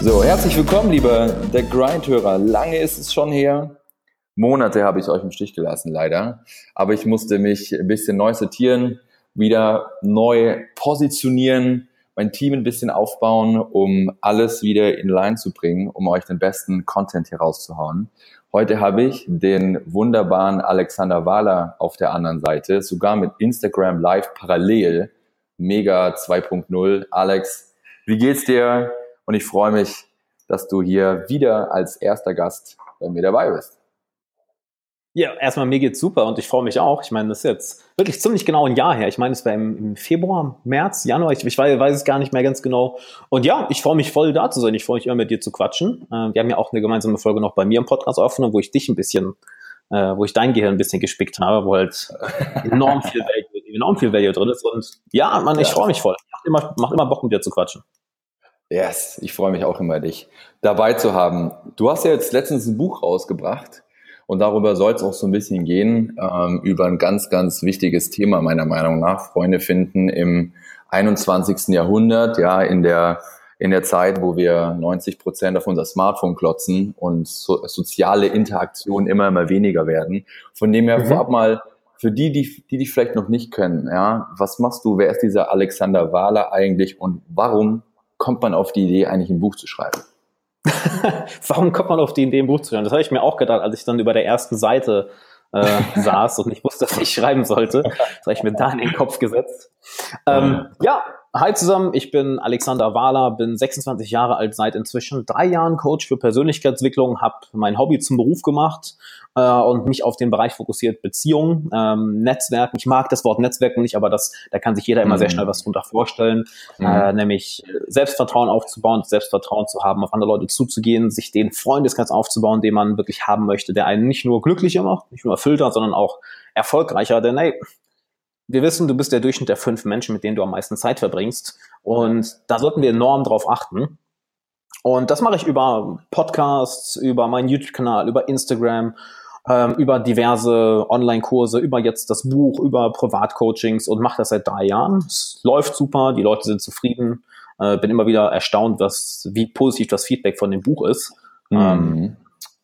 So, herzlich willkommen, liebe der Grind-Hörer. Lange ist es schon her. Monate habe ich euch im Stich gelassen, leider. Aber ich musste mich ein bisschen neu sortieren, wieder neu positionieren, mein Team ein bisschen aufbauen, um alles wieder in Line zu bringen, um euch den besten Content hier rauszuhauen. Heute habe ich den wunderbaren Alexander Wahler auf der anderen Seite, sogar mit Instagram Live parallel. Mega 2.0. Alex, wie geht's dir? Und ich freue mich, dass du hier wieder als erster Gast bei mir dabei bist. Ja, erstmal mir geht's super und ich freue mich auch. Ich meine, das ist jetzt wirklich ziemlich genau ein Jahr her. Ich meine, es war im, im, Februar, März, Januar, ich, ich weiß, weiß, es gar nicht mehr ganz genau. Und ja, ich freue mich voll da zu sein. Ich freue mich immer mit dir zu quatschen. Äh, wir haben ja auch eine gemeinsame Folge noch bei mir im Podcast aufgenommen, wo ich dich ein bisschen, äh, wo ich dein Gehirn ein bisschen gespickt habe, wo halt enorm viel Value, enorm viel Value drin ist. Und ja, Mann, ich freue mich voll. Macht immer, macht immer Bock, mit dir zu quatschen. Yes, ich freue mich auch immer, dich dabei zu haben. Du hast ja jetzt letztens ein Buch rausgebracht und darüber soll es auch so ein bisschen gehen, ähm, über ein ganz, ganz wichtiges Thema meiner Meinung nach. Freunde finden im 21. Jahrhundert, ja, in der, in der Zeit, wo wir 90 Prozent auf unser Smartphone klotzen und so, soziale Interaktionen immer, immer weniger werden. Von dem her mhm. vorab mal, für die, die, die dich vielleicht noch nicht kennen, ja, was machst du? Wer ist dieser Alexander Wahler eigentlich und warum kommt man auf die Idee, eigentlich ein Buch zu schreiben? Warum kommt man auf die Idee, ein Buch zu schreiben? Das habe ich mir auch gedacht, als ich dann über der ersten Seite äh, saß und ich wusste, dass ich schreiben sollte. Das habe ich mir da in den Kopf gesetzt. Ähm, ja, Hi zusammen, ich bin Alexander Wahler, bin 26 Jahre alt, seit inzwischen drei Jahren Coach für Persönlichkeitsentwicklung, habe mein Hobby zum Beruf gemacht äh, und mich auf den Bereich fokussiert Beziehungen, ähm, Netzwerken. Ich mag das Wort Netzwerken nicht, aber das, da kann sich jeder immer mhm. sehr schnell was drunter vorstellen, mhm. äh, nämlich Selbstvertrauen aufzubauen, Selbstvertrauen zu haben, auf andere Leute zuzugehen, sich den Freundeskreis aufzubauen, den man wirklich haben möchte, der einen nicht nur glücklicher macht, nicht nur erfüllter, sondern auch erfolgreicher. Denn hey, wir wissen, du bist der Durchschnitt der fünf Menschen, mit denen du am meisten Zeit verbringst. Und da sollten wir enorm drauf achten. Und das mache ich über Podcasts, über meinen YouTube-Kanal, über Instagram, ähm, über diverse Online-Kurse, über jetzt das Buch, über Privatcoachings und mache das seit drei Jahren. Es läuft super, die Leute sind zufrieden. Äh, bin immer wieder erstaunt, was, wie positiv das Feedback von dem Buch ist. Mhm. Ähm,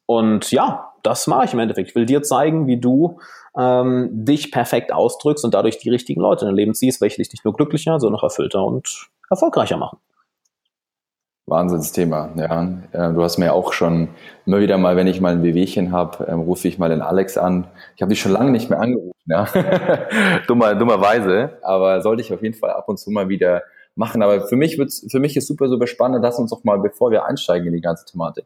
und ja, das mache ich im Endeffekt. Ich will dir zeigen, wie du ähm, dich perfekt ausdrückst und dadurch die richtigen Leute in dein Leben ziehst, welche dich nicht nur glücklicher, sondern auch erfüllter und erfolgreicher machen. Wahnsinnsthema, ja. Du hast mir auch schon immer wieder mal, wenn ich mal ein Wehwehchen habe, ähm, rufe ich mal den Alex an. Ich habe dich schon lange nicht mehr angerufen, ja. Dummer, dummerweise, aber sollte ich auf jeden Fall ab und zu mal wieder machen. Aber für mich wird's, für mich ist super, super spannend. Lass uns doch mal, bevor wir einsteigen in die ganze Thematik,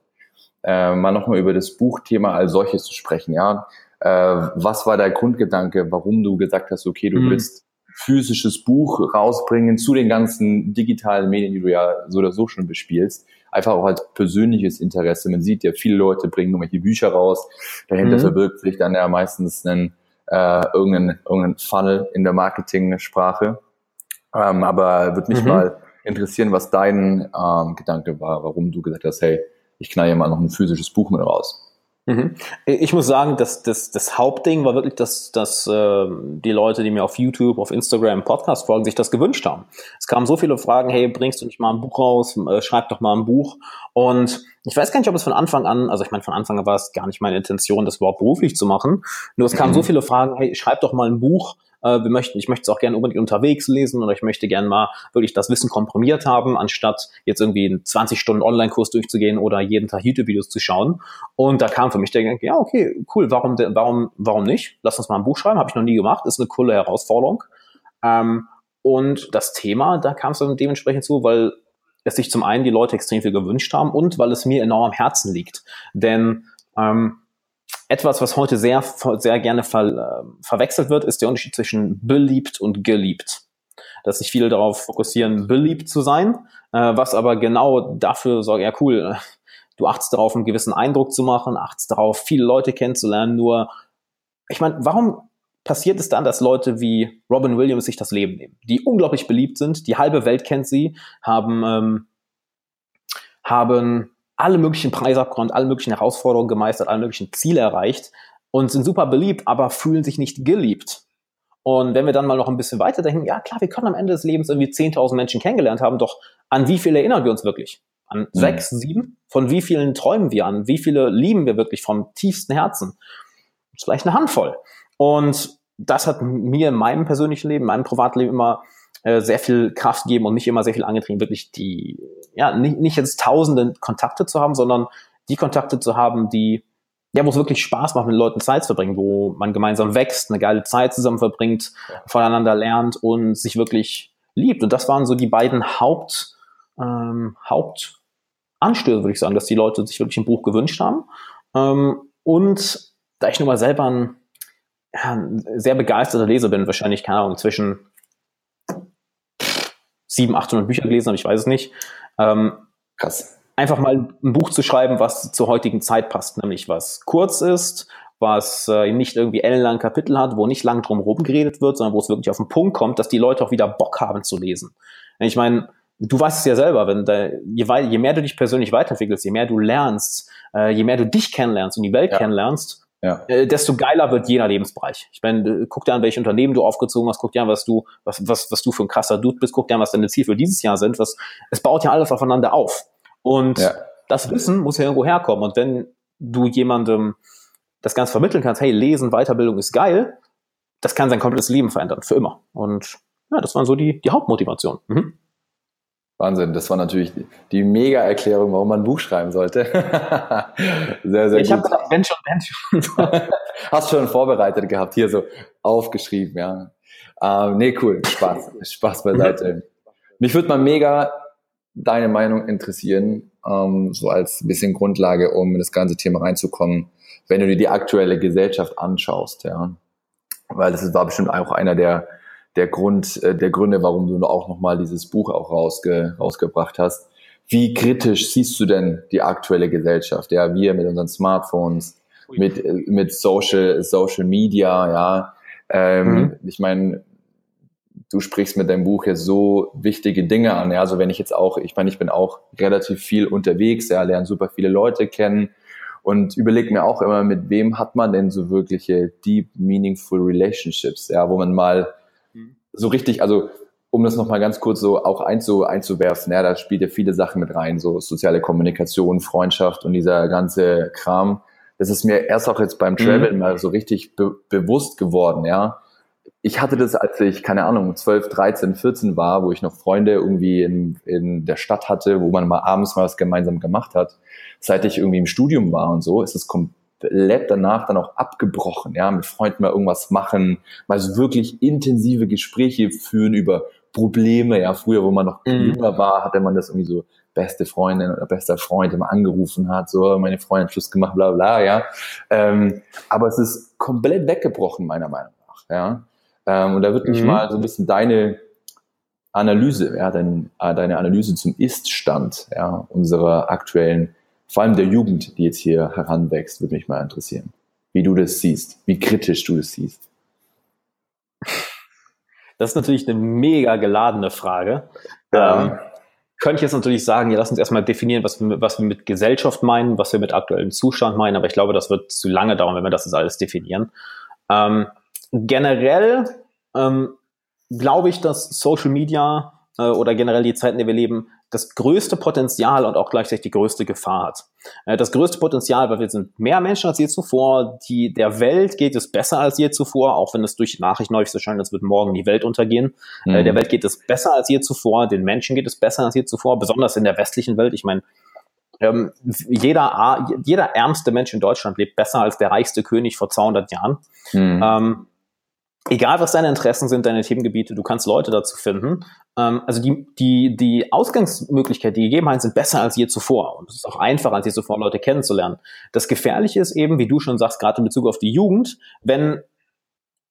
äh, mal nochmal über das Buchthema als solches zu sprechen, ja. Äh, was war der Grundgedanke, warum du gesagt hast, okay, du mhm. willst physisches Buch rausbringen zu den ganzen digitalen Medien, die du ja so oder so schon bespielst. Einfach auch als persönliches Interesse. Man sieht ja, viele Leute bringen irgendwelche Bücher raus. Dahinter mhm. verbirgt sich dann ja meistens einen, äh, irgendeinen, irgendeinen Funnel in der Marketing-Sprache. Ähm, aber würde mich mhm. mal interessieren, was dein ähm, Gedanke war, warum du gesagt hast, hey, ich knall ja mal noch ein physisches Buch mit raus. Mhm. Ich muss sagen, dass das, das Hauptding war wirklich, dass, dass äh, die Leute, die mir auf YouTube, auf Instagram, Podcast folgen, sich das gewünscht haben. Es kamen so viele Fragen, hey, bringst du nicht mal ein Buch raus, äh, schreib doch mal ein Buch. Und ich weiß gar nicht, ob es von Anfang an, also ich meine, von Anfang an war es gar nicht meine Intention, das überhaupt beruflich zu machen. Nur es kamen mhm. so viele Fragen, hey, schreib doch mal ein Buch, äh, wir möchten, ich möchte es auch gerne unbedingt unterwegs lesen oder ich möchte gerne mal wirklich das Wissen komprimiert haben, anstatt jetzt irgendwie einen 20 Stunden Online-Kurs durchzugehen oder jeden Tag YouTube-Videos zu schauen. Und da kam für mich der Gedanke, ja, okay, cool, warum, warum, warum nicht? Lass uns mal ein Buch schreiben, habe ich noch nie gemacht, ist eine coole Herausforderung. Ähm, und das Thema, da kam es dann dementsprechend zu, weil es sich zum einen die Leute extrem viel gewünscht haben und weil es mir enorm am Herzen liegt. Denn ähm, etwas, was heute sehr, sehr gerne ver, äh, verwechselt wird, ist der Unterschied zwischen beliebt und geliebt. Dass sich viele darauf fokussieren, beliebt zu sein, äh, was aber genau dafür sorgt, ja cool, du achtest darauf, einen gewissen Eindruck zu machen, achtest darauf, viele Leute kennenzulernen, nur, ich meine, warum passiert es dann, dass Leute wie Robin Williams sich das Leben nehmen, die unglaublich beliebt sind, die halbe Welt kennt sie, haben, ähm, haben alle möglichen Preise abgeräumt, alle möglichen Herausforderungen gemeistert, alle möglichen Ziele erreicht und sind super beliebt, aber fühlen sich nicht geliebt. Und wenn wir dann mal noch ein bisschen weiter denken, ja klar, wir können am Ende des Lebens irgendwie 10.000 Menschen kennengelernt haben, doch an wie viele erinnern wir uns wirklich? An mhm. sechs, sieben? Von wie vielen träumen wir an? Wie viele lieben wir wirklich vom tiefsten Herzen? Vielleicht eine Handvoll. Und das hat mir in meinem persönlichen Leben, meinem Privatleben immer äh, sehr viel Kraft gegeben und mich immer sehr viel angetrieben, wirklich die, ja, nicht, nicht jetzt tausende Kontakte zu haben, sondern die Kontakte zu haben, die ja, wo es wirklich Spaß macht, mit Leuten Zeit zu verbringen, wo man gemeinsam wächst, eine geile Zeit zusammen verbringt, voneinander lernt und sich wirklich liebt. Und das waren so die beiden Haupt, ähm, Hauptanstöße, würde ich sagen, dass die Leute sich wirklich ein Buch gewünscht haben. Ähm, und da ich nun mal selber ein, ja, ein sehr begeisterter Leser bin, wahrscheinlich, keine Ahnung, zwischen 700, 800 Bücher gelesen habe, ich weiß es nicht. Ähm, Krass einfach mal ein Buch zu schreiben, was zur heutigen Zeit passt, nämlich was kurz ist, was äh, nicht irgendwie ellenlang Kapitel hat, wo nicht lang drum herum geredet wird, sondern wo es wirklich auf den Punkt kommt, dass die Leute auch wieder Bock haben zu lesen. Ich meine, du weißt es ja selber, wenn da, je, je mehr du dich persönlich weiterentwickelst, je mehr du lernst, äh, je mehr du dich kennenlernst und die Welt ja. kennenlernst, ja. Äh, desto geiler wird jeder Lebensbereich. Ich meine, guck dir an, welche Unternehmen du aufgezogen hast, guck dir an, was du, was, was, was du für ein krasser Dude bist, guck dir an, was deine Ziele für dieses Jahr sind. Was, es baut ja alles aufeinander auf. Und ja. das Wissen muss ja irgendwo herkommen. Und wenn du jemandem das Ganze vermitteln kannst, hey, Lesen, Weiterbildung ist geil, das kann sein komplettes Leben verändern, für immer. Und ja, das waren so die, die Hauptmotivationen. Mhm. Wahnsinn, das war natürlich die Mega-Erklärung, warum man ein Buch schreiben sollte. sehr, sehr ich gut. Ich habe wenn schon, wenn schon. Hast schon vorbereitet gehabt, hier so aufgeschrieben, ja. Ähm, nee, cool, Spaß, Spaß beiseite. Mich würde mal mega deine Meinung interessieren, ähm, so als bisschen Grundlage, um in das ganze Thema reinzukommen, wenn du dir die aktuelle Gesellschaft anschaust, ja. Weil das war bestimmt auch einer der, der Grund, äh, der Gründe, warum du auch nochmal dieses Buch auch rausge, rausgebracht hast. Wie kritisch siehst du denn die aktuelle Gesellschaft? Ja, wir mit unseren Smartphones, mit, mit Social, Social Media, ja. Ähm, mhm. Ich meine, du sprichst mit deinem Buch jetzt so wichtige Dinge an. Ja, also wenn ich jetzt auch, ich meine, ich bin auch relativ viel unterwegs, ja, lerne super viele Leute kennen und überlege mir auch immer, mit wem hat man denn so wirkliche deep, meaningful relationships, ja, wo man mal. So richtig, also um das nochmal ganz kurz so auch einzu, einzuwerfen, ja, da spielt ja viele Sachen mit rein, so soziale Kommunikation, Freundschaft und dieser ganze Kram. Das ist mir erst auch jetzt beim Travel mhm. mal so richtig be bewusst geworden, ja ich hatte das, als ich, keine Ahnung, 12, 13, 14 war, wo ich noch Freunde irgendwie in, in der Stadt hatte, wo man mal abends mal was gemeinsam gemacht hat. Seit ich irgendwie im Studium war und so, ist es komplett danach dann auch abgebrochen, ja, mit Freunden mal irgendwas machen, mal so wirklich intensive Gespräche führen über Probleme, ja, früher, wo man noch mhm. jünger war, hatte man das irgendwie so beste Freundin oder bester Freund immer angerufen hat, so meine Freundin Schluss gemacht, bla bla, ja. Ähm, aber es ist komplett weggebrochen, meiner Meinung nach, ja. Ähm, und da wird mich mhm. mal so ein bisschen deine Analyse, ja, dein, äh, deine Analyse zum Ist-Stand ja, unserer aktuellen, vor allem der Jugend, die jetzt hier heranwächst, würde mich mal interessieren. Wie du das siehst, wie kritisch du das siehst. Das ist natürlich eine mega geladene Frage. Ja. Ähm, könnte ich jetzt natürlich sagen, ja, lass uns erstmal definieren, was wir, was wir mit Gesellschaft meinen, was wir mit aktuellem Zustand meinen, aber ich glaube, das wird zu lange dauern, wenn wir das jetzt alles definieren. Ähm, generell ähm, glaube ich, dass Social Media äh, oder generell die Zeiten, in der wir leben, das größte Potenzial und auch gleichzeitig die größte Gefahr hat. Äh, das größte Potenzial, weil wir sind mehr Menschen als je zuvor, die, der Welt geht es besser als je zuvor, auch wenn es durch Nachrichten häufig so scheint, als würde morgen die Welt untergehen. Äh, mhm. Äh, der Welt geht es besser als je zuvor, den Menschen geht es besser als je zuvor, besonders in der westlichen Welt. Ich meine, ähm, jeder, jeder ärmste Mensch in Deutschland lebt besser als der reichste König vor 200 Jahren. Mhm. Ähm, egal was deine Interessen sind, deine Themengebiete, du kannst Leute dazu finden. Ähm, also die, die, die Ausgangsmöglichkeiten, die Gegebenheiten sind besser als je zuvor. Und es ist auch einfacher als je zuvor, Leute kennenzulernen. Das Gefährliche ist eben, wie du schon sagst, gerade in Bezug auf die Jugend, wenn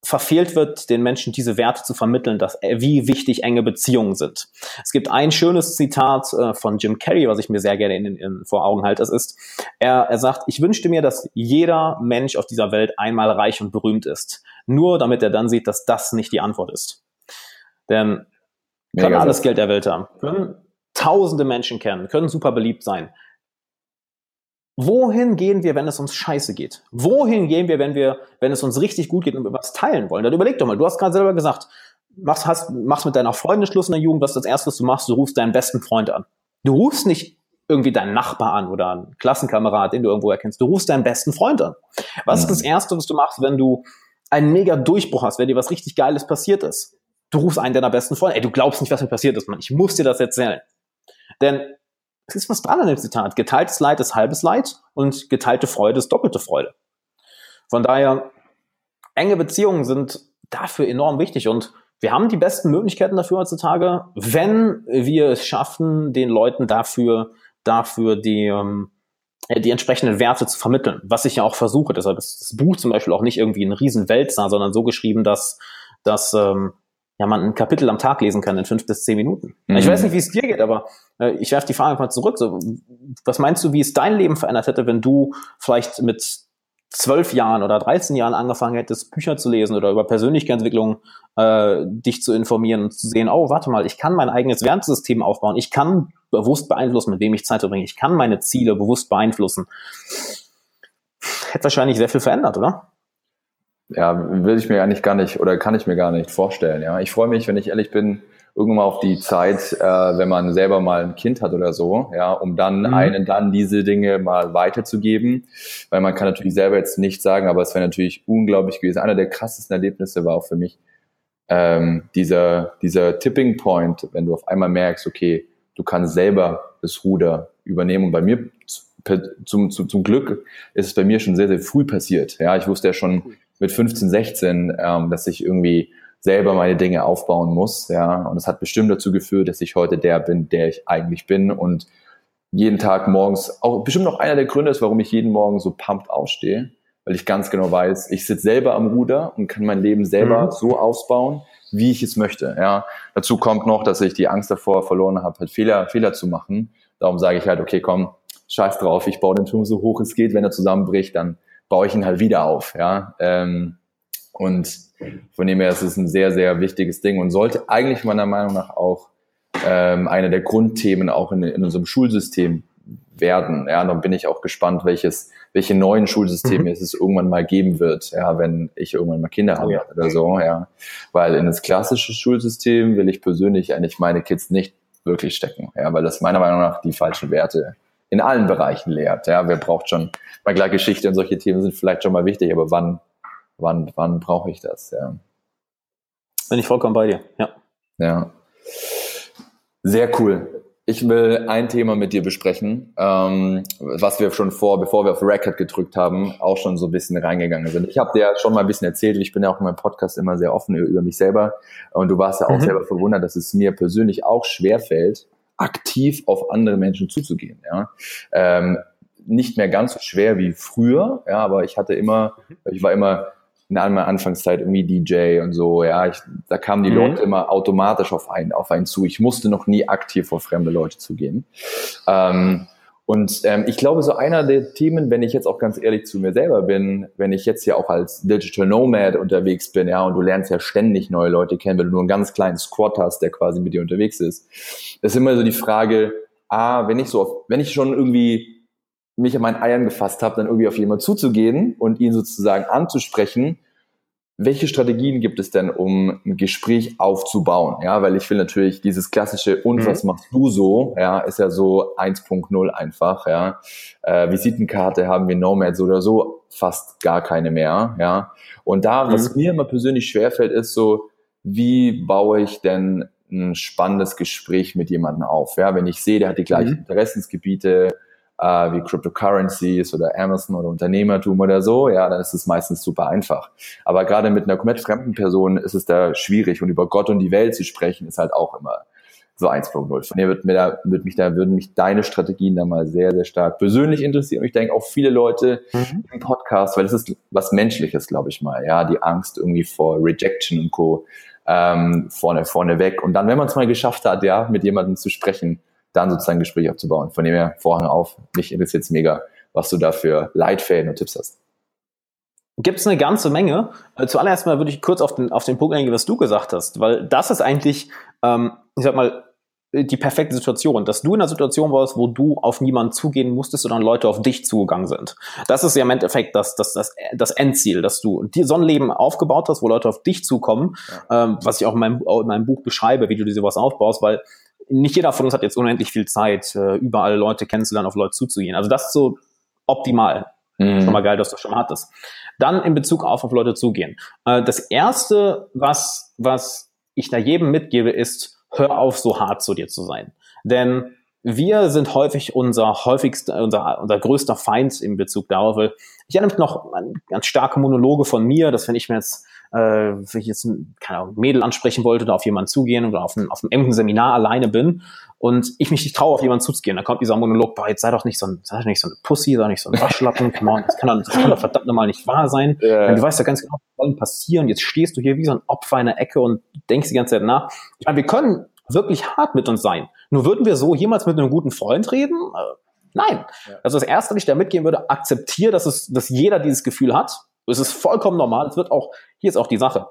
verfehlt wird, den Menschen diese Werte zu vermitteln, dass, äh, wie wichtig enge Beziehungen sind. Es gibt ein schönes Zitat äh, von Jim Carrey, was ich mir sehr gerne in, in, vor Augen halte. Das ist, er, er sagt, ich wünschte mir, dass jeder Mensch auf dieser Welt einmal reich und berühmt ist. Nur damit er dann sieht, dass das nicht die Antwort ist. Denn können alles Geld der Welt haben, können tausende Menschen kennen, können super beliebt sein. Wohin gehen wir, wenn es uns scheiße geht? Wohin gehen wir, wenn wir, wenn es uns richtig gut geht und wir was teilen wollen? Dann überleg doch mal, du hast gerade selber gesagt, machst, hast, machst mit deiner Freundin Schluss in der Jugend, was ist das erste, was du machst? Du rufst deinen besten Freund an. Du rufst nicht irgendwie deinen Nachbar an oder einen Klassenkamerad, den du irgendwo erkennst. Du rufst deinen besten Freund an. Was ist das mhm. erste, was du machst, wenn du einen mega Durchbruch hast, wenn dir was richtig Geiles passiert ist? Du rufst einen deiner besten Freunde. Ey, du glaubst nicht, was mir passiert ist, Mann. Ich muss dir das erzählen. Denn es ist was dran an dem Zitat. Geteiltes Leid ist halbes Leid und geteilte Freude ist doppelte Freude. Von daher, enge Beziehungen sind dafür enorm wichtig und wir haben die besten Möglichkeiten dafür heutzutage, wenn wir es schaffen, den Leuten dafür, dafür die, ähm, die entsprechenden Werte zu vermitteln, was ich ja auch versuche. Deshalb ist das Buch zum Beispiel auch nicht irgendwie ein Riesenwelt sah, sondern so geschrieben, dass, dass ähm, ja, man ein Kapitel am Tag lesen kann in fünf bis zehn Minuten. Mhm. Ich weiß nicht, wie es dir geht, aber äh, ich werfe die Frage einfach zurück. So, was meinst du, wie es dein Leben verändert hätte, wenn du vielleicht mit zwölf Jahren oder 13 Jahren angefangen hättest, Bücher zu lesen oder über Persönlichkeitsentwicklung äh, dich zu informieren und zu sehen, oh, warte mal, ich kann mein eigenes Wertesystem aufbauen, ich kann bewusst beeinflussen, mit wem ich Zeit verbringe, ich kann meine Ziele bewusst beeinflussen. Hätte wahrscheinlich sehr viel verändert, oder? Ja, will ich mir eigentlich gar nicht oder kann ich mir gar nicht vorstellen. Ja, ich freue mich, wenn ich ehrlich bin, irgendwann auf die Zeit, äh, wenn man selber mal ein Kind hat oder so, ja, um dann mhm. einen dann diese Dinge mal weiterzugeben, weil man kann natürlich selber jetzt nicht sagen, aber es wäre natürlich unglaublich gewesen. Einer der krassesten Erlebnisse war auch für mich ähm, dieser dieser Tipping Point, wenn du auf einmal merkst, okay, du kannst selber das Ruder übernehmen. Und bei mir zum, zum, zum Glück ist es bei mir schon sehr, sehr früh passiert. Ja, ich wusste ja schon mit 15, 16, ähm, dass ich irgendwie selber meine Dinge aufbauen muss. Ja, und es hat bestimmt dazu geführt, dass ich heute der bin, der ich eigentlich bin und jeden Tag morgens, auch bestimmt noch einer der Gründe ist, warum ich jeden Morgen so pumped aufstehe, weil ich ganz genau weiß, ich sitze selber am Ruder und kann mein Leben selber mhm. so ausbauen, wie ich es möchte. Ja, dazu kommt noch, dass ich die Angst davor verloren habe, halt Fehler, Fehler zu machen. Darum sage ich halt, okay, komm, scheiß drauf, ich baue den Turm so hoch es geht, wenn er zusammenbricht, dann baue ich ihn halt wieder auf. Ja? Ähm, und von dem her ist es ein sehr, sehr wichtiges Ding und sollte eigentlich meiner Meinung nach auch ähm, eine der Grundthemen auch in, in unserem Schulsystem werden. Ja, dann bin ich auch gespannt, welches, welche neuen Schulsysteme mhm. es irgendwann mal geben wird, ja, wenn ich irgendwann mal Kinder habe oh, ja. oder so, ja. Weil in das klassische Schulsystem will ich persönlich eigentlich meine Kids nicht wirklich stecken, ja, weil das meiner Meinung nach die falschen Werte in allen Bereichen lehrt. Ja, wer braucht schon, bei klar, Geschichte und solche Themen sind vielleicht schon mal wichtig, aber wann, wann, wann brauche ich das? Ja. Bin ich vollkommen bei dir, ja. Ja. Sehr cool. Ich will ein Thema mit dir besprechen, ähm, was wir schon vor, bevor wir auf Record gedrückt haben, auch schon so ein bisschen reingegangen sind. Ich habe dir ja schon mal ein bisschen erzählt, ich bin ja auch in meinem Podcast immer sehr offen über mich selber und du warst ja auch mhm. selber verwundert, dass es mir persönlich auch schwer fällt, aktiv auf andere Menschen zuzugehen. Ja. Ähm, nicht mehr ganz so schwer wie früher, ja, aber ich hatte immer, ich war immer in meiner Anfangszeit irgendwie DJ und so, ja, ich, da kamen die mhm. Leute immer automatisch auf einen, auf einen zu. Ich musste noch nie aktiv vor fremde Leute zugehen. Ähm, und ähm, ich glaube, so einer der Themen, wenn ich jetzt auch ganz ehrlich zu mir selber bin, wenn ich jetzt ja auch als Digital Nomad unterwegs bin, ja, und du lernst ja ständig neue Leute kennen, wenn du nur einen ganz kleinen Squad hast, der quasi mit dir unterwegs ist, ist immer so die Frage, ah, wenn ich so, auf, wenn ich schon irgendwie mich an meinen Eiern gefasst habe, dann irgendwie auf jemanden zuzugehen und ihn sozusagen anzusprechen, welche Strategien gibt es denn, um ein Gespräch aufzubauen? Ja, weil ich will natürlich dieses klassische und mhm. was machst du so? Ja, ist ja so 1.0 einfach. Ja, äh, Visitenkarte haben wir Nomad so oder so fast gar keine mehr. Ja, und da, mhm. was mir immer persönlich schwerfällt, ist so, wie baue ich denn ein spannendes Gespräch mit jemandem auf? Ja, wenn ich sehe, der hat die gleichen mhm. Interessensgebiete, äh, wie Cryptocurrencies oder Amazon oder Unternehmertum oder so, ja, dann ist es meistens super einfach. Aber gerade mit einer komplett fremden Person ist es da schwierig und über Gott und die Welt zu sprechen ist halt auch immer so 1.0. Von dir wird mir da, wird mich da, würden mich deine Strategien da mal sehr, sehr stark persönlich interessieren. Und ich denke auch viele Leute mhm. im Podcast, weil das ist was Menschliches, glaube ich mal. Ja, die Angst irgendwie vor Rejection und Co. Ähm, vorne, vorne weg. Und dann, wenn man es mal geschafft hat, ja, mit jemandem zu sprechen, dann sozusagen ein Gespräch aufzubauen. Von dem her, Vorhang auf. Mich interessiert es mega, was du da für Leitfäden und Tipps hast. Gibt es eine ganze Menge. Äh, zuallererst mal würde ich kurz auf den, auf den Punkt eingehen, was du gesagt hast, weil das ist eigentlich, ähm, ich sag mal, die perfekte Situation, dass du in einer Situation warst, wo du auf niemanden zugehen musstest, sondern Leute auf dich zugegangen sind. Das ist ja im Endeffekt das, das, das, das Endziel, dass du dir so ein Leben aufgebaut hast, wo Leute auf dich zukommen, ja. ähm, was ich auch in meinem, in meinem Buch beschreibe, wie du dir sowas aufbaust, weil nicht jeder von uns hat jetzt unendlich viel Zeit, äh, überall Leute kennenzulernen, auf Leute zuzugehen. Also das ist so optimal. Mhm. Schon mal geil, dass du das schon mal hattest. Dann in Bezug auf auf Leute zugehen. Äh, das erste, was, was ich da jedem mitgebe, ist, hör auf, so hart zu dir zu sein. Denn wir sind häufig unser häufigster, unser, unser größter Feind in Bezug darauf. Ich erinnere mich noch an ganz starke Monologe von mir, dass wenn ich mir jetzt äh, wenn ich jetzt ein keine Ahnung, Mädel ansprechen wollte oder auf jemanden zugehen oder auf, ein, auf einem irgendeinem Seminar alleine bin und ich mich nicht traue, auf jemanden zuzugehen, dann kommt dieser Monolog, boah, jetzt sei doch nicht so ein, sei doch nicht so eine Pussy, sei doch nicht so ein Waschlappen, come on, das kann, doch, das kann doch verdammt nochmal nicht wahr sein. Ja. Du weißt ja ganz genau, was soll passieren. Jetzt stehst du hier wie so ein Opfer in der Ecke und denkst die ganze Zeit nach. Ich meine, wir können wirklich hart mit uns sein. Nur würden wir so jemals mit einem guten Freund reden? Äh, nein. Also das Erste, was ich da mitgeben würde, akzeptiere, dass, es, dass jeder dieses Gefühl hat es ist vollkommen normal. Es wird auch, hier ist auch die Sache.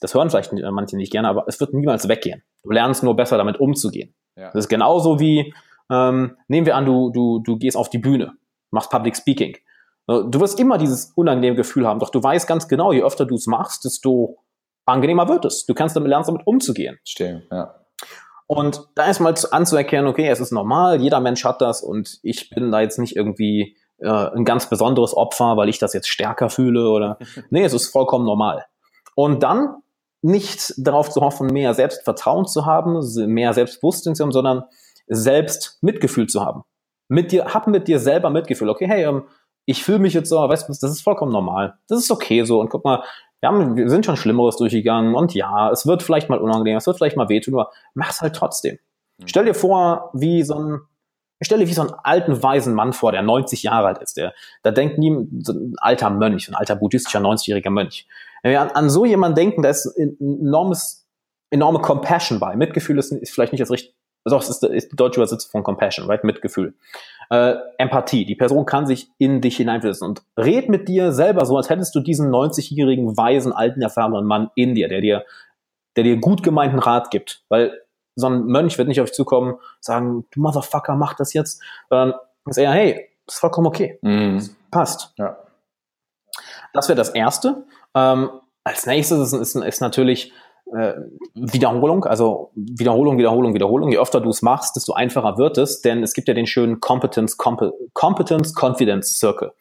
Das hören vielleicht manche nicht gerne, aber es wird niemals weggehen. Du lernst nur besser damit umzugehen. Ja. Das ist genauso wie, ähm, nehmen wir an, du, du, du gehst auf die Bühne, machst Public Speaking. Äh, du wirst immer dieses unangenehme Gefühl haben, doch du weißt ganz genau, je öfter du es machst, desto angenehmer wird es. Du kannst damit lernen, damit umzugehen. Stehen, ja. Und da ist mal anzuerkennen, okay, es ist normal, jeder Mensch hat das und ich bin da jetzt nicht irgendwie äh, ein ganz besonderes Opfer, weil ich das jetzt stärker fühle oder nee, es ist vollkommen normal. Und dann nicht darauf zu hoffen, mehr Selbstvertrauen zu haben, mehr Selbstbewusstsein zu haben, sondern selbst Mitgefühl zu haben. Mit dir, hab mit dir selber Mitgefühl. Okay, hey, ähm, ich fühle mich jetzt so, weißt du, das ist vollkommen normal. Das ist okay so. Und guck mal, wir, haben, wir sind schon Schlimmeres durchgegangen und ja, es wird vielleicht mal unangenehm, es wird vielleicht mal wehtun, aber mach's halt trotzdem. Mhm. Stell dir vor, wie so ein, stelle wie so einen alten, weisen Mann vor, der 90 Jahre alt ist. Der, da denkt nie so ein alter Mönch, ein alter buddhistischer 90-jähriger Mönch. Wenn wir an, an, so jemanden denken, da ist enormes, enorme Compassion bei. Mitgefühl ist, ist vielleicht nicht das richtige, doch, es ist, ist die deutsche Übersetzung von Compassion, right? Mitgefühl. Äh, Empathie. Die Person kann sich in dich hineinversetzen und red mit dir selber so, als hättest du diesen 90-jährigen, weisen, alten, erfahrenen Mann in dir, der dir, der dir gut gemeinten Rat gibt. Weil so ein Mönch wird nicht auf dich zukommen, sagen, du Motherfucker, mach das jetzt, sondern ist eher, hey, das ist vollkommen okay. Mhm. passt. Ja. Das wäre das Erste. Ähm, als nächstes ist, ist, ist natürlich äh, Wiederholung, also Wiederholung, Wiederholung, Wiederholung. Je öfter du es machst, desto einfacher wird es, denn es gibt ja den schönen Competence, Competence Confidence Circle.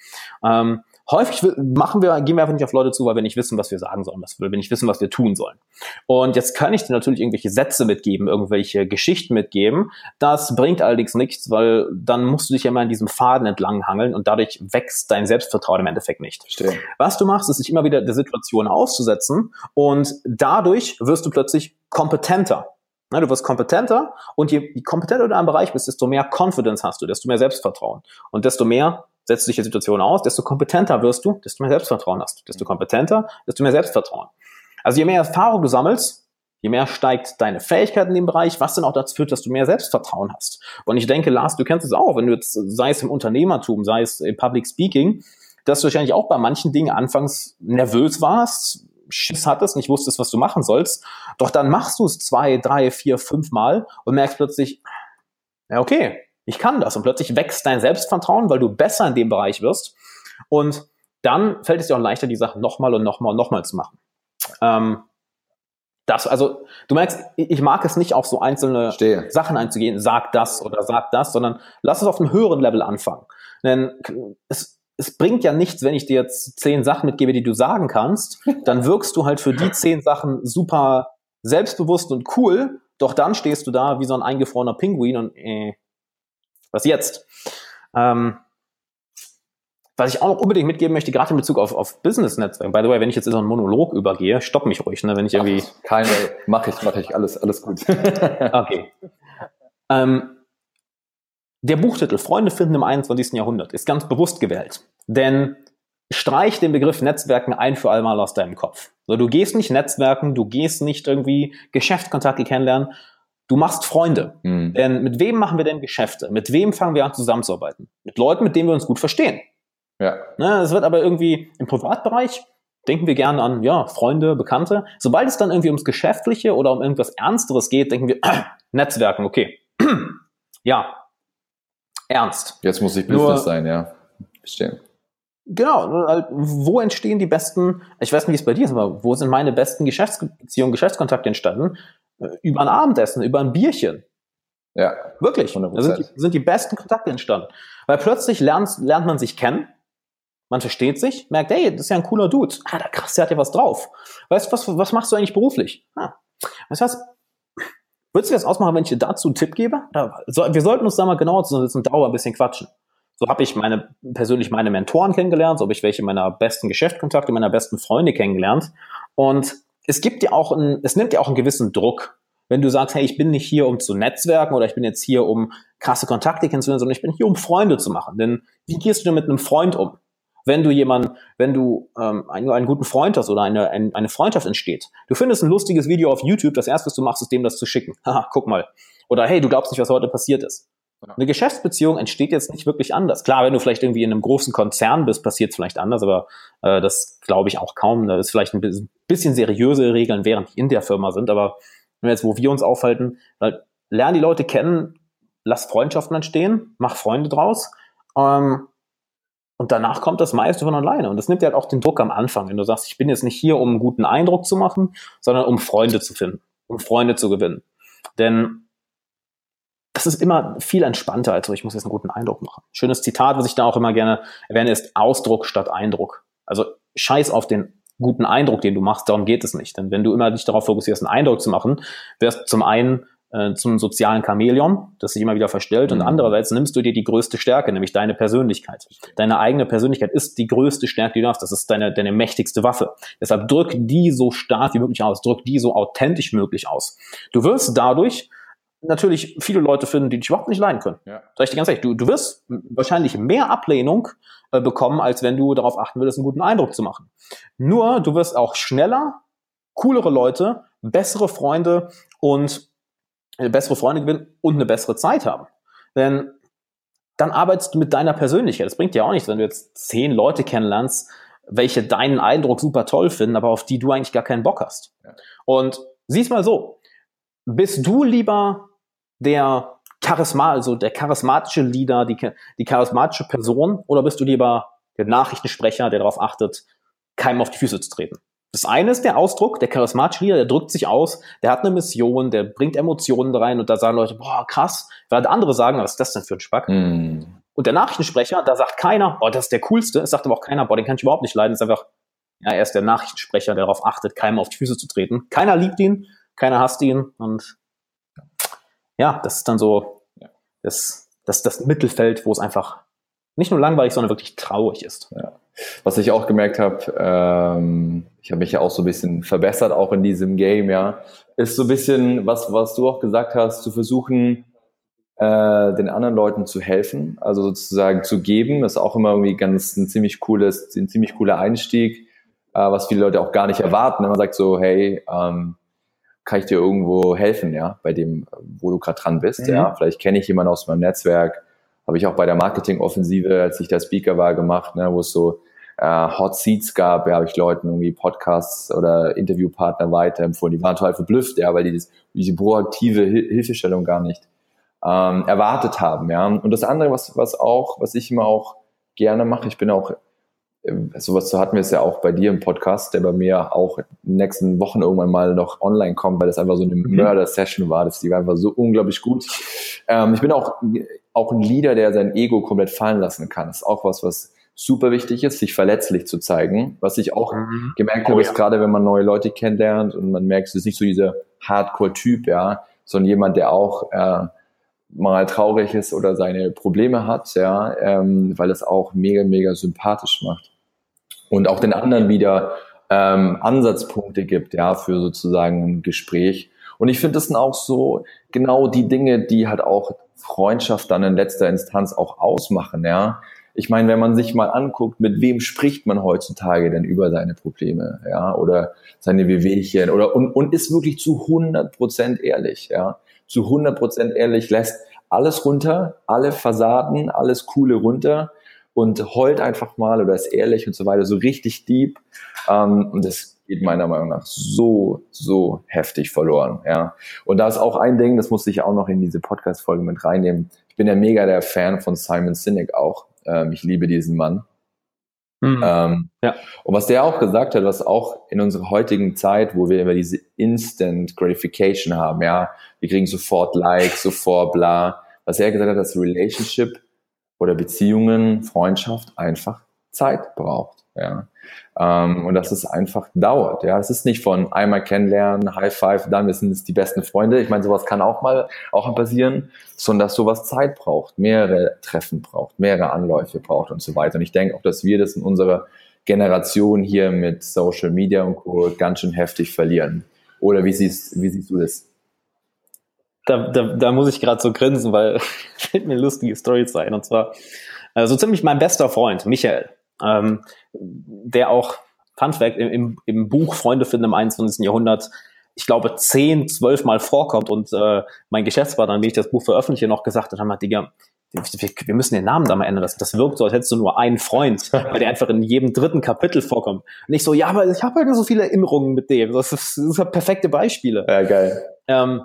Ähm, häufig machen wir, gehen wir einfach nicht auf Leute zu, weil wir nicht wissen, was wir sagen sollen, weil wir nicht wissen, was wir tun sollen. Und jetzt kann ich dir natürlich irgendwelche Sätze mitgeben, irgendwelche Geschichten mitgeben. Das bringt allerdings nichts, weil dann musst du dich ja immer in diesem Faden entlang hangeln und dadurch wächst dein Selbstvertrauen im Endeffekt nicht. Verstehe. Was du machst, ist dich immer wieder der Situation auszusetzen und dadurch wirst du plötzlich kompetenter. Du wirst kompetenter und je kompetenter du in einem Bereich bist, desto mehr Confidence hast du, desto mehr Selbstvertrauen und desto mehr setzt du dich in Situationen aus, desto kompetenter wirst du, desto mehr Selbstvertrauen hast. Desto kompetenter, desto mehr Selbstvertrauen. Also je mehr Erfahrung du sammelst, je mehr steigt deine Fähigkeit in dem Bereich, was dann auch dazu führt, dass du mehr Selbstvertrauen hast. Und ich denke, Lars, du kennst es auch, wenn du jetzt, sei es im Unternehmertum, sei es im Public Speaking, dass du wahrscheinlich auch bei manchen Dingen anfangs nervös warst, Schiss hattest, nicht wusstest, was du machen sollst. Doch dann machst du es zwei, drei, vier, fünf Mal und merkst plötzlich, ja, okay, ich kann das. Und plötzlich wächst dein Selbstvertrauen, weil du besser in dem Bereich wirst. Und dann fällt es dir auch leichter, die Sache nochmal und nochmal und nochmal zu machen. Ähm, das, also, du merkst, ich mag es nicht auf so einzelne Stehe. Sachen einzugehen, sag das oder sag das, sondern lass es auf einem höheren Level anfangen. Denn es, es bringt ja nichts, wenn ich dir jetzt zehn Sachen mitgebe, die du sagen kannst, dann wirkst du halt für die zehn Sachen super selbstbewusst und cool, doch dann stehst du da wie so ein eingefrorener Pinguin und äh, was jetzt? Ähm, was ich auch noch unbedingt mitgeben möchte, gerade in Bezug auf, auf Business-Netzwerke. By the way, wenn ich jetzt in so einen Monolog übergehe, stopp mich ruhig, ne, wenn ich irgendwie. Keine, mache ich, mache ich, alles, alles gut. okay. Ähm, der Buchtitel Freunde finden im 21. Jahrhundert ist ganz bewusst gewählt. Denn streich den Begriff Netzwerken ein für einmal aus deinem Kopf. So, du gehst nicht Netzwerken, du gehst nicht irgendwie Geschäftskontakte kennenlernen, du machst Freunde. Mhm. Denn mit wem machen wir denn Geschäfte? Mit wem fangen wir an zusammenzuarbeiten? Mit Leuten, mit denen wir uns gut verstehen. Ja. Ne, es wird aber irgendwie im Privatbereich denken wir gerne an, ja, Freunde, Bekannte. Sobald es dann irgendwie ums Geschäftliche oder um irgendwas Ernsteres geht, denken wir, äh, Netzwerken, okay. ja, ernst. Jetzt muss ich Business Nur, sein, ja. Verstehen. Genau, halt, wo entstehen die besten, ich weiß nicht, wie es bei dir ist, aber wo sind meine besten Geschäftsbeziehungen, Geschäftskontakte entstanden? Äh, über ein Abendessen, über ein Bierchen. Ja. Wirklich. 100%. Da sind die, sind die besten Kontakte entstanden. Weil plötzlich lernt, lernt man sich kennen, man versteht sich, merkt, ey, das ist ja ein cooler Dude. Ah, da krass, der hat ja was drauf. Weißt du, was, was machst du eigentlich beruflich? Ah, weißt du was? Würdest du das ausmachen, wenn ich dir dazu einen Tipp gebe? wir sollten uns da mal genauer zusammensetzen und dauer ein bisschen quatschen. So habe ich meine, persönlich meine Mentoren kennengelernt, so habe ich welche meiner besten Geschäftskontakte, meiner besten Freunde kennengelernt. Und es gibt dir auch ein, es nimmt dir auch einen gewissen Druck. Wenn du sagst, hey, ich bin nicht hier, um zu netzwerken oder ich bin jetzt hier, um krasse Kontakte kennenzulernen, sondern ich bin hier, um Freunde zu machen. Denn wie gehst du denn mit einem Freund um? Wenn du jemanden, wenn du ähm, einen, einen guten Freund hast oder eine, ein, eine Freundschaft entsteht, du findest ein lustiges Video auf YouTube, das erste, was du machst, ist dem das zu schicken. Haha, guck mal. Oder hey, du glaubst nicht, was heute passiert ist. Eine Geschäftsbeziehung entsteht jetzt nicht wirklich anders. Klar, wenn du vielleicht irgendwie in einem großen Konzern bist, passiert es vielleicht anders, aber äh, das glaube ich auch kaum. Da ist vielleicht ein bisschen seriöse Regeln, während die in der Firma sind. Aber jetzt, wo wir uns aufhalten, halt, lern die Leute kennen, lass Freundschaften entstehen, mach Freunde draus. Ähm, und danach kommt das meiste von alleine. Und das nimmt ja halt auch den Druck am Anfang, wenn du sagst, ich bin jetzt nicht hier, um einen guten Eindruck zu machen, sondern um Freunde zu finden, um Freunde zu gewinnen. Denn das ist immer viel entspannter, als so, ich muss jetzt einen guten Eindruck machen. Schönes Zitat, was ich da auch immer gerne erwähne, ist Ausdruck statt Eindruck. Also scheiß auf den guten Eindruck, den du machst, darum geht es nicht. Denn wenn du immer dich darauf fokussierst, einen Eindruck zu machen, wirst zum einen äh, zum sozialen Chamäleon, das sich immer wieder verstellt, mhm. und andererseits nimmst du dir die größte Stärke, nämlich deine Persönlichkeit. Deine eigene Persönlichkeit ist die größte Stärke, die du hast. Das ist deine, deine mächtigste Waffe. Deshalb drück die so stark wie möglich aus, drück die so authentisch möglich aus. Du wirst dadurch natürlich viele Leute finden, die dich überhaupt nicht leiden können. Ja. Sag ich dir ganz ehrlich, du, du wirst wahrscheinlich mehr Ablehnung äh, bekommen, als wenn du darauf achten würdest, einen guten Eindruck zu machen. Nur, du wirst auch schneller, coolere Leute, bessere Freunde und äh, bessere Freunde gewinnen und eine bessere Zeit haben. Denn dann arbeitest du mit deiner Persönlichkeit. Das bringt dir auch nichts, wenn du jetzt zehn Leute kennenlernst, welche deinen Eindruck super toll finden, aber auf die du eigentlich gar keinen Bock hast. Ja. Und siehst mal so, bist du lieber der Charisma, also der charismatische Leader, die, die charismatische Person, oder bist du lieber der Nachrichtensprecher, der darauf achtet, keinem auf die Füße zu treten? Das eine ist der Ausdruck, der charismatische Leader, der drückt sich aus, der hat eine Mission, der bringt Emotionen rein und da sagen Leute, boah, krass. Weil andere sagen, was ist das denn für ein Spack? Mm. Und der Nachrichtensprecher, da sagt keiner, boah, das ist der coolste. Es sagt aber auch keiner, boah, den kann ich überhaupt nicht leiden. Ist einfach, ja, er ist der Nachrichtensprecher, der darauf achtet, keinem auf die Füße zu treten. Keiner liebt ihn, keiner hasst ihn und ja, das ist dann so das, das, das Mittelfeld, wo es einfach nicht nur langweilig, sondern wirklich traurig ist. Ja. Was ich auch gemerkt habe, ähm, ich habe mich ja auch so ein bisschen verbessert, auch in diesem Game, ja, ist so ein bisschen, was, was du auch gesagt hast, zu versuchen, äh, den anderen Leuten zu helfen, also sozusagen zu geben, ist auch immer irgendwie ganz ein ziemlich cooles, ein ziemlich cooler Einstieg, äh, was viele Leute auch gar nicht erwarten. Wenn man sagt so, hey, ähm, kann ich dir irgendwo helfen, ja, bei dem, wo du gerade dran bist, mhm. ja. Vielleicht kenne ich jemanden aus meinem Netzwerk, habe ich auch bei der Marketing-Offensive, als ich der Speaker war, gemacht, ne, wo es so äh, Hot Seats gab, ja, habe ich Leuten irgendwie Podcasts oder Interviewpartner weiterempfohlen. Die waren total verblüfft, ja, weil die das, diese proaktive Hil Hilfestellung gar nicht ähm, erwartet haben, ja. Und das andere, was, was auch, was ich immer auch gerne mache, ich bin auch sowas so hatten wir es ja auch bei dir im Podcast, der bei mir auch in den nächsten Wochen irgendwann mal noch online kommt, weil das einfach so eine mhm. Mörder-Session war. Das die war einfach so unglaublich gut. Ähm, ich bin auch, auch ein Leader, der sein Ego komplett fallen lassen kann. Das ist auch was, was super wichtig ist, sich verletzlich zu zeigen. Was ich auch mhm. gemerkt oh, habe, ist gerade, wenn man neue Leute kennenlernt und man merkt, es ist nicht so dieser Hardcore-Typ, ja, sondern jemand, der auch äh, mal traurig ist oder seine Probleme hat, ja, ähm, weil es auch mega, mega sympathisch macht. Und auch den anderen wieder ähm, Ansatzpunkte gibt, ja, für sozusagen ein Gespräch. Und ich finde, das sind auch so genau die Dinge, die halt auch Freundschaft dann in letzter Instanz auch ausmachen, ja. Ich meine, wenn man sich mal anguckt, mit wem spricht man heutzutage denn über seine Probleme, ja, oder seine Wehwehchen, oder, und, und ist wirklich zu 100 Prozent ehrlich, ja, zu 100 Prozent ehrlich, lässt alles runter, alle Fassaden, alles Coole runter und heult einfach mal oder ist ehrlich und so weiter, so richtig deep. Ähm, und das geht meiner Meinung nach so, so heftig verloren. Ja. Und da ist auch ein Ding, das musste ich auch noch in diese Podcast-Folge mit reinnehmen. Ich bin ja mega der Fan von Simon Sinek auch. Ähm, ich liebe diesen Mann. Mhm. Ähm, ja. Und was der auch gesagt hat, was auch in unserer heutigen Zeit, wo wir immer diese Instant Gratification haben, ja, wir kriegen sofort Likes, sofort bla, was er gesagt hat, dass Relationship oder Beziehungen, Freundschaft einfach Zeit braucht. Ja. Ähm, und dass es einfach dauert. Ja, es ist nicht von einmal kennenlernen, High Five, dann sind es die besten Freunde. Ich meine, sowas kann auch mal auch passieren, sondern dass sowas Zeit braucht, mehrere Treffen braucht, mehrere Anläufe braucht und so weiter. Und ich denke auch, dass wir das in unserer Generation hier mit Social Media und Co. ganz schön heftig verlieren. Oder wie siehst, wie siehst du das? Da, da, da muss ich gerade so grinsen, weil fällt mir lustige Story ein. Und zwar äh, so ziemlich mein bester Freund, Michael ähm, der auch, Fun Fact, im, im Buch Freunde finden im 21. Jahrhundert, ich glaube, zehn, zwölf Mal vorkommt und äh, mein Geschäftspartner, wie ich das Buch veröffentliche, noch gesagt hat, haben wir, Digga, wir, müssen den Namen da mal ändern. Das, das wirkt so, als hättest du nur einen Freund, weil der einfach in jedem dritten Kapitel vorkommt. Und ich so, ja, aber ich habe halt so viele Erinnerungen mit dem. Das, ist, das sind perfekte Beispiele. Ja, geil. Ähm,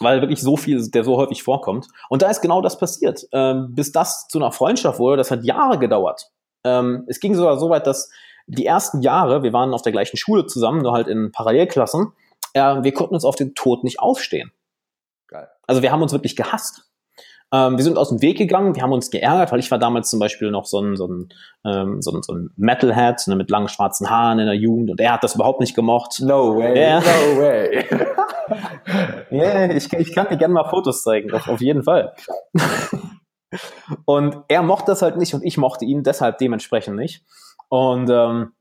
weil wirklich so viel, der so häufig vorkommt. Und da ist genau das passiert. Ähm, bis das zu einer Freundschaft wurde, das hat Jahre gedauert. Ähm, es ging sogar so weit, dass die ersten Jahre, wir waren auf der gleichen Schule zusammen, nur halt in Parallelklassen, äh, wir konnten uns auf den Tod nicht ausstehen. Geil. Also wir haben uns wirklich gehasst. Ähm, wir sind aus dem Weg gegangen, wir haben uns geärgert, weil ich war damals zum Beispiel noch so ein, so ein, ähm, so ein, so ein Metalhead ne, mit langen schwarzen Haaren in der Jugend und er hat das überhaupt nicht gemocht. No way, yeah. no way. yeah, ich, ich kann dir gerne mal Fotos zeigen, auf, auf jeden Fall. Und er mochte das halt nicht und ich mochte ihn deshalb dementsprechend nicht. Und ähm,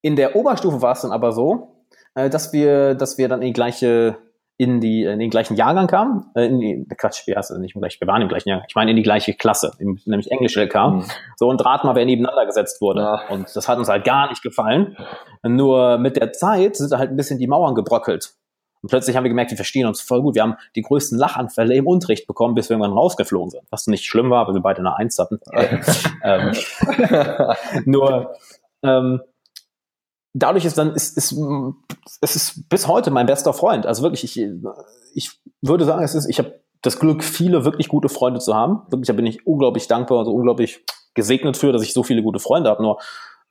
in der Oberstufe war es dann aber so, äh, dass wir, dass wir dann in die gleiche, in die, in den gleichen Jahrgang kamen. Äh, in die, Quatsch, heißt das nicht im gleichen, wir waren im gleichen Jahrgang. Ich meine in die gleiche Klasse, im, nämlich Englisch LK. Mhm. So und rat mal, wer nebeneinander gesetzt wurde. Ja. Und das hat uns halt gar nicht gefallen. Nur mit der Zeit sind halt ein bisschen die Mauern gebröckelt. Und plötzlich haben wir gemerkt, wir verstehen uns voll gut. Wir haben die größten Lachanfälle im Unterricht bekommen, bis wir irgendwann rausgeflogen sind. Was nicht schlimm war, weil wir beide eine Eins hatten. ähm, nur ähm, dadurch ist dann, ist, ist, es ist bis heute mein bester Freund. Also wirklich, ich, ich würde sagen, es ist, ich habe das Glück, viele wirklich gute Freunde zu haben. Wirklich, da bin ich unglaublich dankbar, also unglaublich gesegnet für, dass ich so viele gute Freunde habe. Nur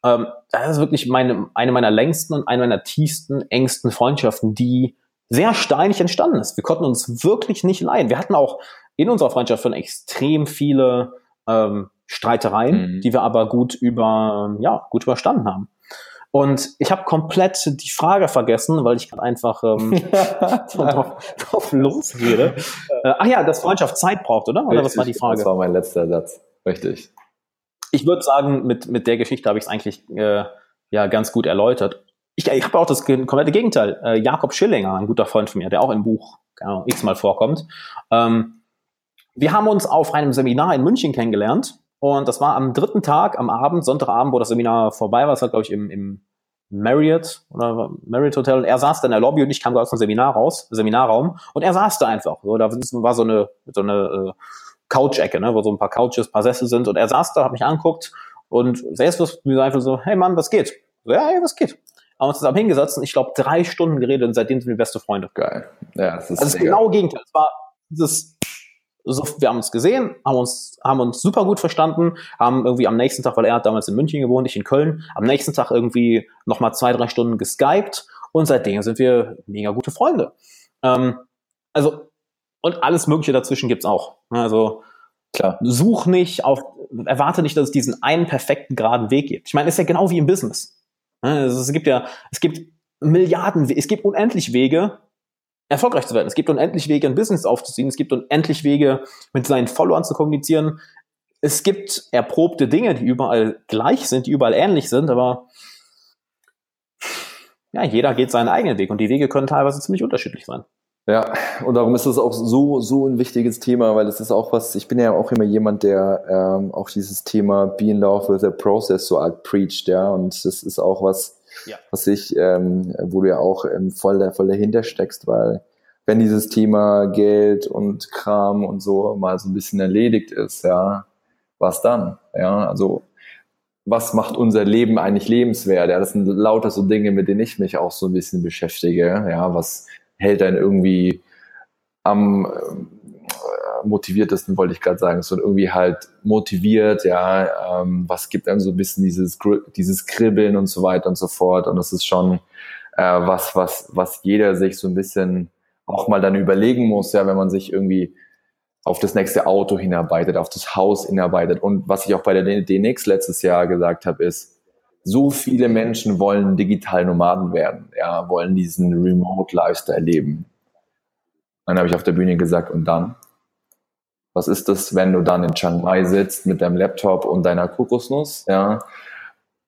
ähm, das ist wirklich meine, eine meiner längsten und eine meiner tiefsten, engsten Freundschaften, die sehr steinig entstanden ist. Wir konnten uns wirklich nicht leiden. Wir hatten auch in unserer Freundschaft schon extrem viele ähm, Streitereien, mhm. die wir aber gut über ja gut überstanden haben. Und ich habe komplett die Frage vergessen, weil ich einfach ähm, drauf, drauf losrede. Äh, ach ja, dass Freundschaft Zeit braucht, oder? Oder Richtig, was war die Frage? Das war mein letzter Satz. Richtig. Ich würde sagen, mit, mit der Geschichte habe ich es eigentlich äh, ja ganz gut erläutert ich, ich habe auch das komplette Gegenteil. Äh, Jakob Schillinger, ein guter Freund von mir, der auch im Buch genau, x-mal vorkommt. Ähm, wir haben uns auf einem Seminar in München kennengelernt und das war am dritten Tag, am Abend, Sonntagabend, wo das Seminar vorbei war. Das war, glaube ich, im, im Marriott oder Marriott Hotel. Und er saß da in der Lobby und ich kam gerade aus dem Seminar raus, Seminarraum und er saß da einfach. So, da war so eine, so eine äh, Couch-Ecke, ne, wo so ein paar Couches, paar Sessel sind und er saß da, hat mich anguckt und selbstbewusst mir einfach so, hey Mann, was geht? So, ja, hey, was geht? haben uns zusammen hingesetzt und ich glaube drei Stunden geredet und seitdem sind wir beste Freunde. Geil. Ja, das ist also das genaue Gegenteil. Es war dieses, so, wir haben uns gesehen, haben uns, haben uns super gut verstanden, haben irgendwie am nächsten Tag, weil er hat damals in München gewohnt, ich in Köln, am nächsten Tag irgendwie nochmal zwei, drei Stunden geskypt und seitdem sind wir mega gute Freunde. Ähm, also, und alles Mögliche dazwischen gibt's auch. Also, Klar. Such nicht auf, erwarte nicht, dass es diesen einen perfekten geraden Weg gibt. Ich meine, es ist ja genau wie im Business. Also es gibt ja, es gibt Milliarden, es gibt unendlich Wege, erfolgreich zu werden. Es gibt unendlich Wege, ein Business aufzuziehen. Es gibt unendlich Wege, mit seinen Followern zu kommunizieren. Es gibt erprobte Dinge, die überall gleich sind, die überall ähnlich sind, aber ja, jeder geht seinen eigenen Weg und die Wege können teilweise ziemlich unterschiedlich sein. Ja, und darum ist es auch so, so ein wichtiges Thema, weil es ist auch was, ich bin ja auch immer jemand, der ähm, auch dieses Thema Be in Love with the Process so arg preacht, ja, und das ist auch was, ja. was ich, ähm, wo du ja auch ähm, voll, voll dahinter steckst, weil wenn dieses Thema Geld und Kram und so mal so ein bisschen erledigt ist, ja, was dann? Ja, also was macht unser Leben eigentlich lebenswert? Ja, das sind lauter so Dinge, mit denen ich mich auch so ein bisschen beschäftige. Ja, was hält einen irgendwie am motiviertesten, wollte ich gerade sagen, so irgendwie halt motiviert, ja, ähm, was gibt einem so ein bisschen dieses, dieses Kribbeln und so weiter und so fort. Und das ist schon äh, was, was, was jeder sich so ein bisschen auch mal dann überlegen muss, ja, wenn man sich irgendwie auf das nächste Auto hinarbeitet, auf das Haus hinarbeitet. Und was ich auch bei der DNX letztes Jahr gesagt habe, ist, so viele Menschen wollen digital Nomaden werden, ja, wollen diesen Remote Lifestyle leben. Dann habe ich auf der Bühne gesagt, und dann? Was ist das, wenn du dann in Chiang Mai sitzt mit deinem Laptop und deiner Kokosnuss, ja?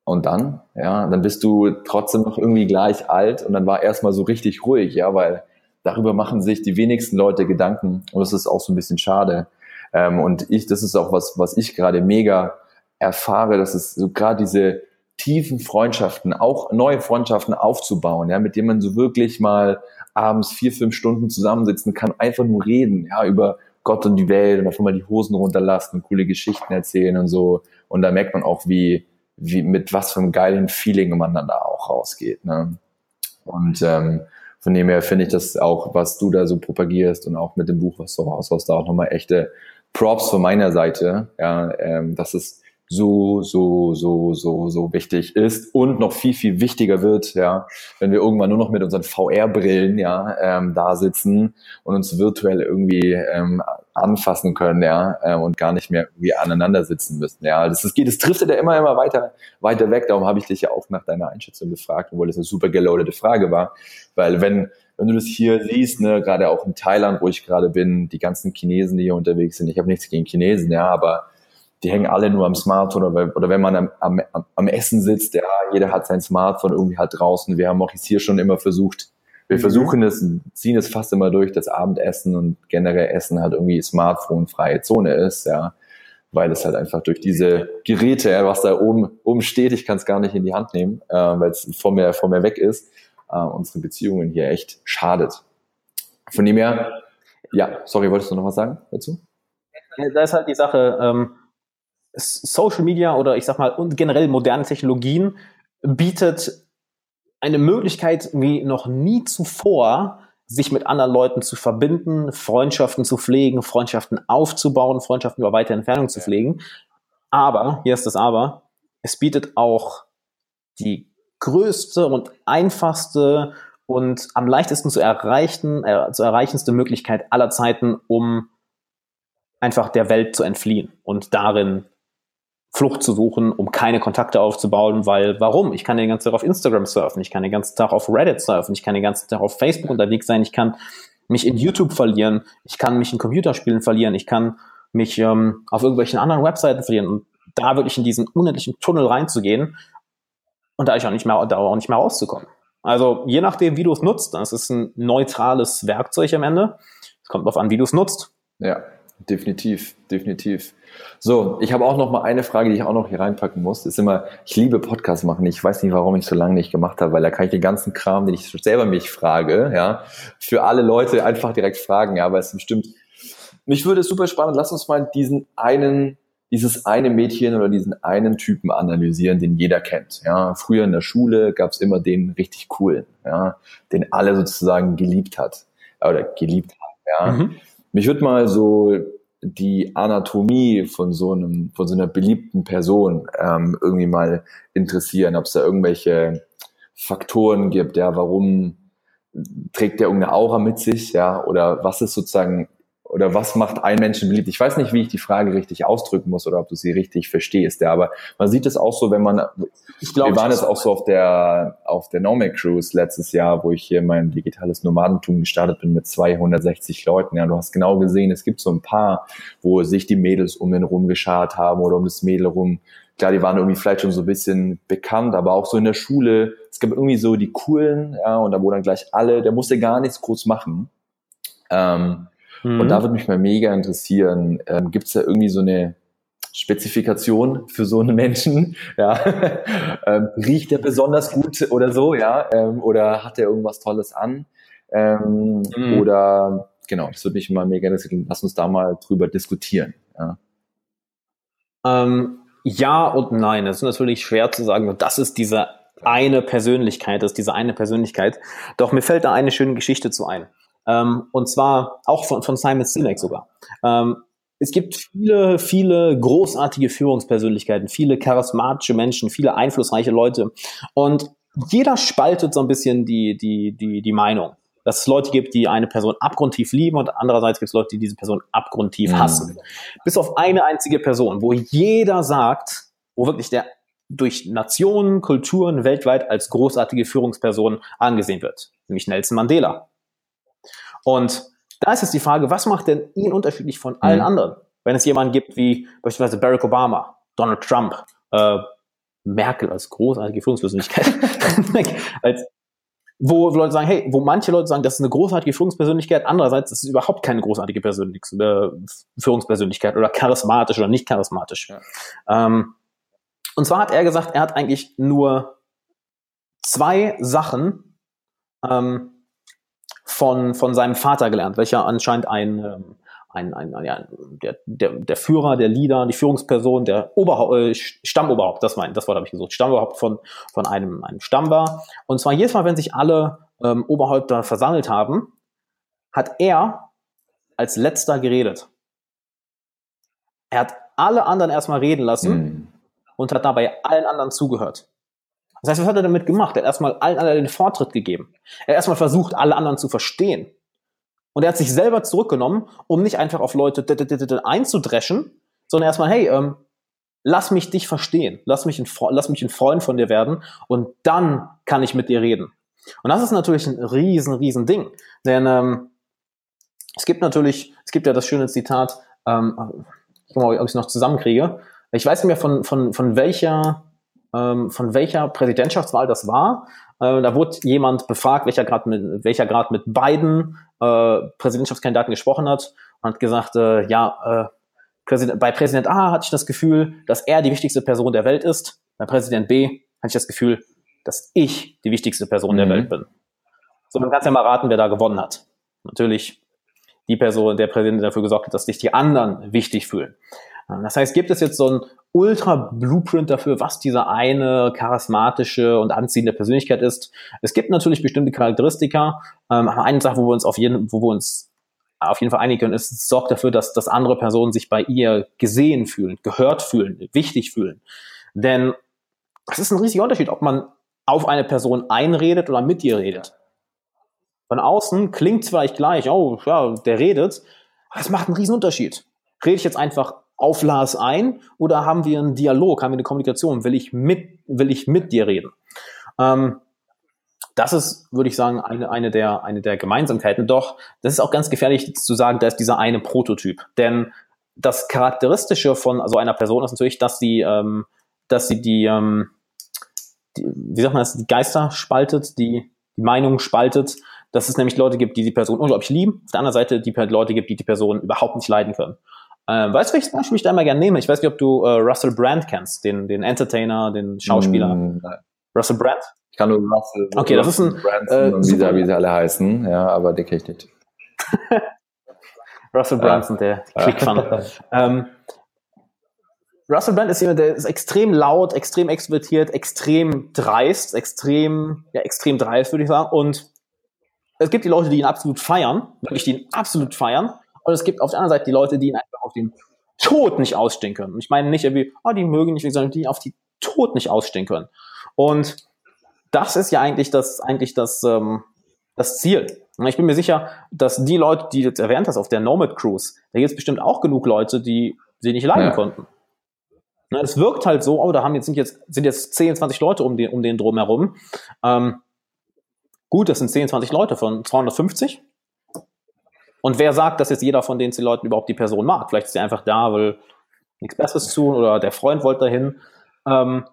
Und dann, ja, dann bist du trotzdem noch irgendwie gleich alt und dann war erstmal so richtig ruhig, ja, weil darüber machen sich die wenigsten Leute Gedanken und das ist auch so ein bisschen schade. Ähm, und ich, das ist auch was, was ich gerade mega erfahre, dass es so gerade diese tiefen Freundschaften, auch neue Freundschaften aufzubauen, ja, mit denen man so wirklich mal abends vier, fünf Stunden zusammensitzen kann, einfach nur reden, ja, über Gott und die Welt und einfach mal die Hosen runterlassen und coole Geschichten erzählen und so. Und da merkt man auch, wie, wie mit was für einem geilen Feeling man dann da auch rausgeht. Ne? Und ähm, von dem her finde ich das auch, was du da so propagierst und auch mit dem Buch, was du raushaust, da auch nochmal echte Props von meiner Seite. Ja, ähm, dass es so, so, so, so, so wichtig ist und noch viel, viel wichtiger wird, ja, wenn wir irgendwann nur noch mit unseren VR-Brillen, ja, ähm, da sitzen und uns virtuell irgendwie ähm, anfassen können, ja, äh, und gar nicht mehr irgendwie aneinander sitzen müssen, ja. Das, das geht, das trifft ja immer, immer weiter, weiter weg. Darum habe ich dich ja auch nach deiner Einschätzung gefragt, obwohl das eine super geloadete Frage war, weil wenn wenn du das hier siehst, ne, gerade auch in Thailand, wo ich gerade bin, die ganzen Chinesen, die hier unterwegs sind, ich habe nichts gegen Chinesen, ja, aber die hängen alle nur am Smartphone oder, oder wenn man am, am, am Essen sitzt, ja, jeder hat sein Smartphone irgendwie halt draußen. Wir haben auch jetzt hier schon immer versucht, wir mhm. versuchen es, ziehen es fast immer durch, das Abendessen und generell Essen halt irgendwie Smartphone-freie Zone ist, ja, weil es halt einfach durch diese Geräte, was da oben, oben steht, ich kann es gar nicht in die Hand nehmen, äh, weil es vor mir, vor mir weg ist, äh, unsere Beziehungen hier echt schadet. Von dem her, ja, sorry, wolltest du noch was sagen dazu? Da ist halt die Sache, ähm, Social Media oder ich sag mal und generell moderne Technologien bietet eine Möglichkeit wie noch nie zuvor, sich mit anderen Leuten zu verbinden, Freundschaften zu pflegen, Freundschaften aufzubauen, Freundschaften über weite Entfernung zu pflegen. Aber, hier ist das Aber, es bietet auch die größte und einfachste und am leichtesten zu erreichen, äh, zu erreichendste Möglichkeit aller Zeiten, um einfach der Welt zu entfliehen und darin Flucht zu suchen, um keine Kontakte aufzubauen, weil warum? Ich kann den ganzen Tag auf Instagram surfen, ich kann den ganzen Tag auf Reddit surfen, ich kann den ganzen Tag auf Facebook unterwegs sein, ich kann mich in YouTube verlieren, ich kann mich in Computerspielen verlieren, ich kann mich ähm, auf irgendwelchen anderen Webseiten verlieren und da wirklich in diesen unendlichen Tunnel reinzugehen und da ich auch nicht mehr, da auch nicht mehr rauszukommen. Also je nachdem, wie du es nutzt, das ist ein neutrales Werkzeug am Ende. Es kommt darauf an, wie du es nutzt. Ja, definitiv, definitiv. So, ich habe auch noch mal eine Frage, die ich auch noch hier reinpacken muss. Ist immer, ich liebe Podcast machen. Ich weiß nicht, warum ich so lange nicht gemacht habe, weil da kann ich den ganzen Kram, den ich selber mich frage, ja, für alle Leute einfach direkt fragen, ja, weil es bestimmt, mich würde es super spannend. Lass uns mal diesen einen, dieses eine Mädchen oder diesen einen Typen analysieren, den jeder kennt. Ja, früher in der Schule gab es immer den richtig coolen, ja, den alle sozusagen geliebt hat oder geliebt haben. Ja. Mhm. Mich würde mal so die Anatomie von so einem, von so einer beliebten Person ähm, irgendwie mal interessieren, ob es da irgendwelche Faktoren gibt, ja, warum trägt der irgendeine Aura mit sich, ja, oder was ist sozusagen oder was macht ein Menschen beliebt? Ich weiß nicht, wie ich die Frage richtig ausdrücken muss oder ob du sie richtig verstehst, ja, aber man sieht es auch so, wenn man, ich glaub, wir waren jetzt auch so auf der, auf der Nomad Cruise letztes Jahr, wo ich hier mein digitales Nomadentum gestartet bin mit 260 Leuten, ja, du hast genau gesehen, es gibt so ein paar, wo sich die Mädels um den rum geschart haben oder um das Mädel rum, klar, die waren irgendwie vielleicht schon so ein bisschen bekannt, aber auch so in der Schule, es gab irgendwie so die coolen, ja, und da wo dann gleich alle, der musste gar nichts groß machen. Ähm, mhm. Und da würde mich mal mega interessieren, ähm, gibt es da irgendwie so eine Spezifikation für so einen Menschen? Ja, ähm, riecht der besonders gut oder so, ja, ähm, oder hat er irgendwas Tolles an? Ähm, mhm. Oder genau, das würde mich mal mega interessieren. Lass uns da mal drüber diskutieren. Ja. Ähm, ja und nein. Es ist natürlich schwer zu sagen, das ist diese eine Persönlichkeit, das ist diese eine Persönlichkeit. Doch mir fällt da eine schöne Geschichte zu ein. Ähm, und zwar auch von, von Simon Sinek sogar. Ähm, es gibt viele, viele großartige Führungspersönlichkeiten, viele charismatische Menschen, viele einflussreiche Leute. Und jeder spaltet so ein bisschen die, die, die, die Meinung. Dass es Leute gibt, die eine Person abgrundtief lieben und andererseits gibt es Leute, die diese Person abgrundtief mhm. hassen. Mhm. Bis auf eine einzige Person, wo jeder sagt, wo wirklich der durch Nationen, Kulturen weltweit als großartige Führungsperson angesehen wird, nämlich Nelson Mandela. Und da ist jetzt die Frage, was macht denn ihn unterschiedlich von allen mhm. anderen? Wenn es jemanden gibt wie beispielsweise Barack Obama, Donald Trump, äh, Merkel als großartige Führungspersönlichkeit, als, wo Leute sagen, hey, wo manche Leute sagen, das ist eine großartige Führungspersönlichkeit, andererseits ist es überhaupt keine großartige Persönlich äh, Führungspersönlichkeit oder charismatisch oder nicht charismatisch. Ja. Ähm, und zwar hat er gesagt, er hat eigentlich nur zwei Sachen ähm, von, von seinem Vater gelernt, welcher anscheinend ein, ähm, ein, ein, ein ja, der, der, der Führer, der Leader, die Führungsperson, der Oberhaupt, äh, Stammoberhaupt, das mein, das Wort habe ich gesucht, Stammoberhaupt von, von einem, einem Stamm war. Und zwar jedes Mal, wenn sich alle ähm, Oberhäupter versammelt haben, hat er als letzter geredet. Er hat alle anderen erstmal reden lassen mhm. und hat dabei allen anderen zugehört. Das heißt, was hat er damit gemacht? Er hat erstmal allen anderen den Vortritt gegeben. Er hat erstmal versucht, alle anderen zu verstehen. Und er hat sich selber zurückgenommen, um nicht einfach auf Leute einzudreschen, sondern erstmal, hey, ähm, lass mich dich verstehen, lass mich, ein, lass mich ein Freund von dir werden und dann kann ich mit dir reden. Und das ist natürlich ein riesen, riesen Ding. Denn ähm, es gibt natürlich, es gibt ja das schöne Zitat, ähm, ich guck mal, ob ich es noch zusammenkriege. Ich weiß nicht mehr von, von, von welcher ähm, von welcher Präsidentschaftswahl das war. Äh, da wurde jemand befragt, welcher Grad mit, welcher Grad mit beiden äh, Präsidentschaftskandidaten gesprochen hat und hat gesagt, äh, ja, äh, Präsident, bei Präsident A hatte ich das Gefühl, dass er die wichtigste Person der Welt ist. Bei Präsident B hatte ich das Gefühl, dass ich die wichtigste Person mhm. der Welt bin. So, man kann ja mal raten, wer da gewonnen hat. Natürlich die Person, der Präsident dafür gesorgt hat, dass sich die anderen wichtig fühlen. Das heißt, gibt es jetzt so ein Ultra-Blueprint dafür, was diese eine charismatische und anziehende Persönlichkeit ist? Es gibt natürlich bestimmte Charakteristika, ähm, aber eine Sache, wo wir uns auf jeden, wo wir uns auf jeden Fall einigen können, ist, es sorgt dafür, dass, dass andere Personen sich bei ihr gesehen fühlen, gehört fühlen, wichtig fühlen. Denn es ist ein riesiger Unterschied, ob man auf eine Person einredet oder mit ihr redet. Von außen klingt zwar gleich, oh, ja, der redet, aber es macht einen riesen Unterschied. Rede ich jetzt einfach auf Lars ein oder haben wir einen Dialog, haben wir eine Kommunikation? Will ich mit, will ich mit dir reden? Ähm, das ist, würde ich sagen, eine, eine, der, eine der Gemeinsamkeiten. Doch, das ist auch ganz gefährlich zu sagen, da ist dieser eine Prototyp. Denn das Charakteristische von so einer Person ist natürlich, dass sie, ähm, dass sie die, ähm, die, wie sagt man das, die Geister spaltet, die, die Meinung spaltet, dass es nämlich Leute gibt, die die Person unglaublich lieben, auf der anderen Seite die Leute gibt, die die Person überhaupt nicht leiden können. Ähm, weißt du, welches Beispiel ich da mal gerne nehme? Ich weiß nicht, ob du äh, Russell Brand kennst, den, den Entertainer, den Schauspieler. Mm, Russell Brand? Ich kann nur Russell. Okay, das ist ein. Branson äh, und wie, sie, wie sie alle heißen, ja, aber den kenne ich nicht. Russell Branson, ja. der Clickfun. ähm, Russell Brand ist jemand, der ist extrem laut, extrem extrovertiert, extrem dreist, extrem, ja, extrem dreist, würde ich sagen. Und es gibt die Leute, die ihn absolut feiern, wirklich, die ihn absolut feiern. Und es gibt auf der anderen Seite die Leute, die ihn einfach auf den Tod nicht ausstehen können. Und ich meine nicht irgendwie, oh, die mögen nicht, sondern die ihn auf die Tod nicht ausstehen können. Und das ist ja eigentlich das, eigentlich das, ähm, das Ziel. Ich bin mir sicher, dass die Leute, die du jetzt erwähnt hast auf der Nomad Cruise, da gibt es bestimmt auch genug Leute, die sie nicht leiden ja. konnten. Es wirkt halt so, oh, da haben jetzt, sind, jetzt, sind jetzt 10, 20 Leute um den, um den drum herum. Ähm, gut, das sind 10, 20 Leute von 250. Und wer sagt, dass jetzt jeder von den 10 Leuten überhaupt die Person mag? Vielleicht ist er einfach da, will nichts Besseres tun oder der Freund wollte dahin. Ähm,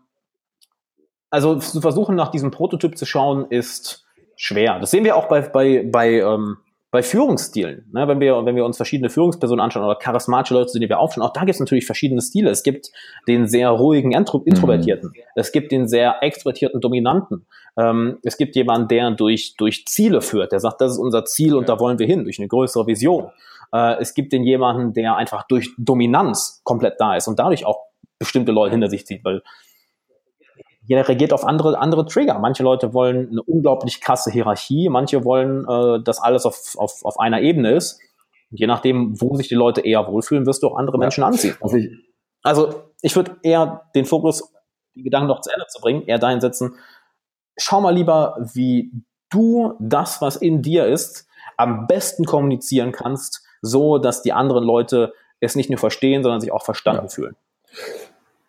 also zu versuchen, nach diesem Prototyp zu schauen, ist schwer. Das sehen wir auch bei, bei, bei, ähm, bei Führungsstilen. Ne? Wenn, wir, wenn wir uns verschiedene Führungspersonen anschauen oder charismatische Leute, die wir aufschauen, auch da gibt es natürlich verschiedene Stile. Es gibt den sehr ruhigen Intro Introvertierten. Mhm. Es gibt den sehr extrovertierten Dominanten. Ähm, es gibt jemanden, der durch, durch Ziele führt, der sagt, das ist unser Ziel und da wollen wir hin, durch eine größere Vision. Äh, es gibt den jemanden, der einfach durch Dominanz komplett da ist und dadurch auch bestimmte Leute hinter sich zieht, weil jeder reagiert auf andere, andere Trigger. Manche Leute wollen eine unglaublich krasse Hierarchie, manche wollen, äh, dass alles auf, auf, auf einer Ebene ist. Und je nachdem, wo sich die Leute eher wohlfühlen, wirst du auch andere Menschen anziehen. Also ich, also ich würde eher den Fokus, die Gedanken noch zu Ende zu bringen, eher dahin setzen, schau mal lieber, wie du das, was in dir ist, am besten kommunizieren kannst, so dass die anderen Leute es nicht nur verstehen, sondern sich auch verstanden ja. fühlen.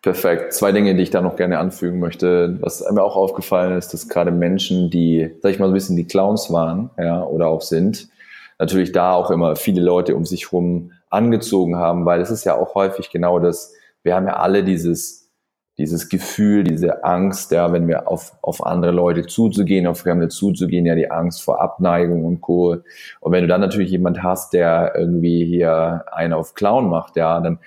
Perfekt. Zwei Dinge, die ich da noch gerne anfügen möchte. Was mir auch aufgefallen ist, dass gerade Menschen, die, sag ich mal, so ein bisschen die Clowns waren, ja, oder auch sind, natürlich da auch immer viele Leute um sich herum angezogen haben, weil es ist ja auch häufig genau das, wir haben ja alle dieses, dieses Gefühl, diese Angst, ja, wenn wir auf, auf andere Leute zuzugehen, auf Fremde zuzugehen, ja, die Angst vor Abneigung und Co. Und wenn du dann natürlich jemand hast, der irgendwie hier einen auf Clown macht, ja, dann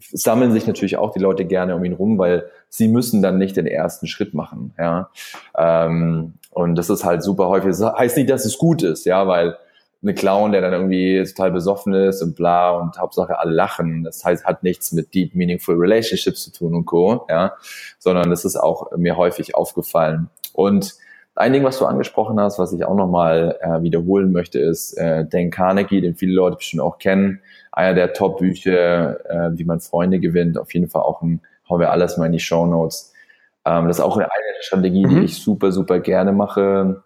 sammeln sich natürlich auch die Leute gerne um ihn rum, weil sie müssen dann nicht den ersten Schritt machen. Ja? Ähm, und das ist halt super häufig. Das heißt nicht, dass es gut ist, ja, weil eine Clown, der dann irgendwie total besoffen ist und bla und Hauptsache alle lachen. Das heißt, hat nichts mit deep meaningful relationships zu tun und co. Ja, sondern das ist auch mir häufig aufgefallen. Und ein Ding, was du angesprochen hast, was ich auch nochmal äh, wiederholen möchte, ist äh, Dan Carnegie, den viele Leute bestimmt auch kennen einer der Top-Bücher, äh, wie man Freunde gewinnt. Auf jeden Fall auch ein, hauen wir alles mal in die Show Notes. Ähm, das ist auch eine Strategie, mhm. die ich super, super gerne mache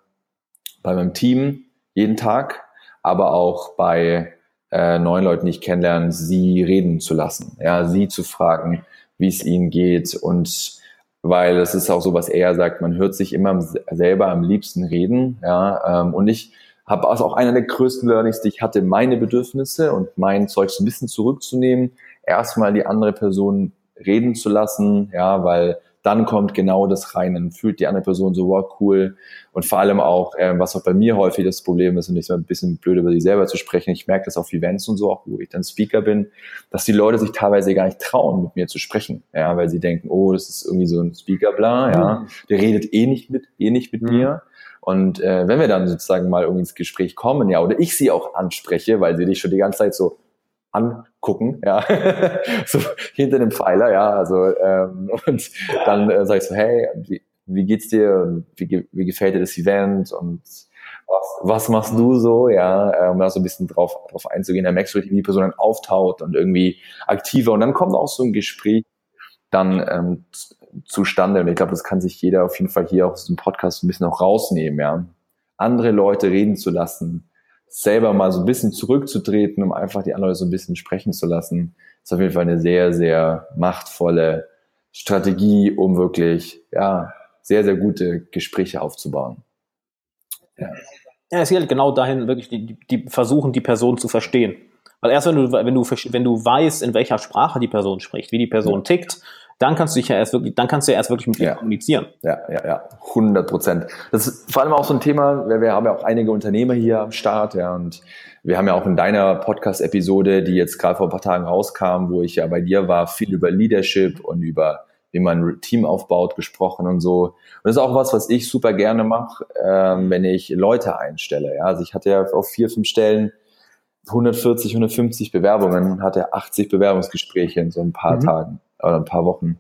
bei meinem Team jeden Tag, aber auch bei äh, neuen Leuten, die ich kennenlerne, sie reden zu lassen, ja, sie zu fragen, wie es ihnen geht und weil es ist auch so, was er sagt, man hört sich immer selber am liebsten reden, ja, ähm, und ich habe also auch einer der größten Learnings, die ich hatte, meine Bedürfnisse und mein Zeug ein bisschen zurückzunehmen, erstmal die andere Person reden zu lassen, ja, weil dann kommt genau das rein, dann fühlt die andere Person so, wow, cool. Und vor allem auch, äh, was auch bei mir häufig das Problem ist, und ich so ein bisschen blöd über sich selber zu sprechen, ich merke das auf Events und so, auch wo ich dann Speaker bin, dass die Leute sich teilweise gar nicht trauen, mit mir zu sprechen, ja, weil sie denken, oh, das ist irgendwie so ein Speaker, bla, ja, mhm. der redet eh nicht mit, eh nicht mit mhm. mir. Und äh, wenn wir dann sozusagen mal irgendwie ins Gespräch kommen, ja, oder ich sie auch anspreche, weil sie dich schon die ganze Zeit so angucken, ja, so hinter dem Pfeiler, ja, also ähm, und dann äh, sag ich so, hey, wie, wie geht's dir? Wie, wie gefällt dir das Event? Und was, was machst du so, ja, um da so ein bisschen drauf, drauf einzugehen, dann merkst du, wie die Person dann auftaucht und irgendwie aktiver und dann kommt auch so ein Gespräch dann ähm, zustande. Und ich glaube, das kann sich jeder auf jeden Fall hier aus diesem Podcast ein bisschen auch rausnehmen, ja. Andere Leute reden zu lassen, selber mal so ein bisschen zurückzutreten, um einfach die anderen so ein bisschen sprechen zu lassen, ist auf jeden Fall eine sehr, sehr machtvolle Strategie, um wirklich, ja, sehr, sehr gute Gespräche aufzubauen. Ja. Ja, es geht halt genau dahin, wirklich die, die versuchen, die Person zu verstehen. Weil erst wenn du, wenn du, wenn du weißt, in welcher Sprache die Person spricht, wie die Person tickt, dann kannst du dich ja erst wirklich, dann kannst du ja erst wirklich mit dir ja. kommunizieren. Ja, ja, ja, 100 Prozent. Das ist vor allem auch so ein Thema, weil wir haben ja auch einige Unternehmer hier am Start, ja, und wir haben ja auch in deiner Podcast-Episode, die jetzt gerade vor ein paar Tagen rauskam, wo ich ja bei dir war, viel über Leadership und über wie man ein Team aufbaut, gesprochen und so. Und das ist auch was, was ich super gerne mache, ähm, wenn ich Leute einstelle. Ja, also ich hatte ja auf vier, fünf Stellen 140, 150 Bewerbungen und hatte 80 Bewerbungsgespräche in so ein paar mhm. Tagen oder ein paar Wochen.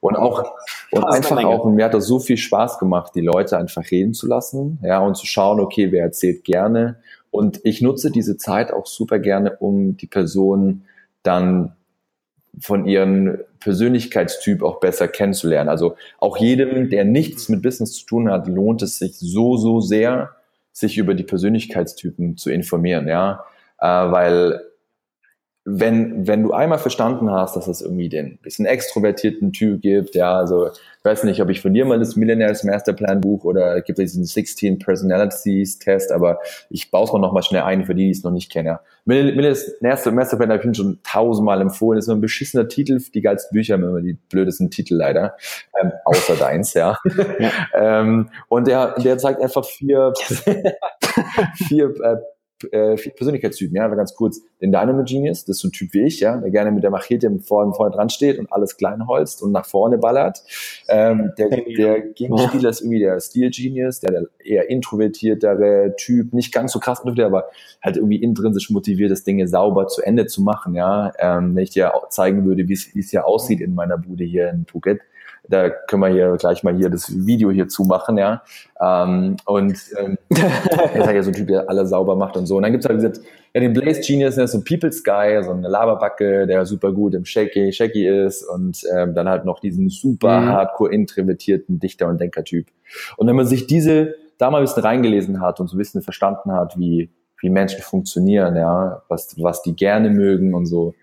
Und auch, und einfach auch, und mir hat das so viel Spaß gemacht, die Leute einfach reden zu lassen, ja, und zu schauen, okay, wer erzählt gerne. Und ich nutze diese Zeit auch super gerne, um die Person dann von ihrem Persönlichkeitstyp auch besser kennenzulernen. Also auch jedem, der nichts mit Business zu tun hat, lohnt es sich so, so sehr, sich über die Persönlichkeitstypen zu informieren, ja, äh, weil wenn, wenn du einmal verstanden hast, dass es irgendwie den bisschen extrovertierten Typ gibt, ja, also ich weiß nicht, ob ich von dir mal das Millionaires Masterplan Buch oder gibt es diesen 16 Personalities Test, aber ich baue es mal nochmal schnell ein für die, die es noch nicht kennen. Ja. Millionaires Masterplan habe ich schon tausendmal empfohlen, das ist so ein beschissener Titel, die geilsten Bücher haben immer die blödesten Titel leider, ähm, außer deins, ja. ja. ähm, und der, der zeigt einfach vier, vier äh, äh, Persönlichkeitstypen, ja, aber ganz kurz, den Dynamo Genius, das ist so ein Typ wie ich, ja, der gerne mit der Machete vorne, vorne dran steht und alles klein holzt und nach vorne ballert. Ähm, der, der Gegenspieler ist irgendwie der Steel Genius, der, der eher introvertiertere Typ, nicht ganz so krass, aber halt irgendwie intrinsisch motiviert, das Dinge sauber zu Ende zu machen, ja. Ähm, wenn ich dir zeigen würde, wie es hier aussieht in meiner Bude hier in Phuket, da können wir hier gleich mal hier das Video hier zumachen, ja. Ähm, und ähm, er ist halt ja so ein Typ, der alles sauber macht und so. Und dann gibt's halt gesagt, ja, den Blaze Genius, der ist so ein People's Guy, so eine Laberbacke, der super gut im Shaky, Shaky ist und ähm, dann halt noch diesen super mhm. hardcore introvertierten Dichter- und Denkertyp. Und wenn man sich diese da mal ein bisschen reingelesen hat und so ein bisschen verstanden hat, wie, wie Menschen funktionieren, ja, was, was die gerne mögen und so,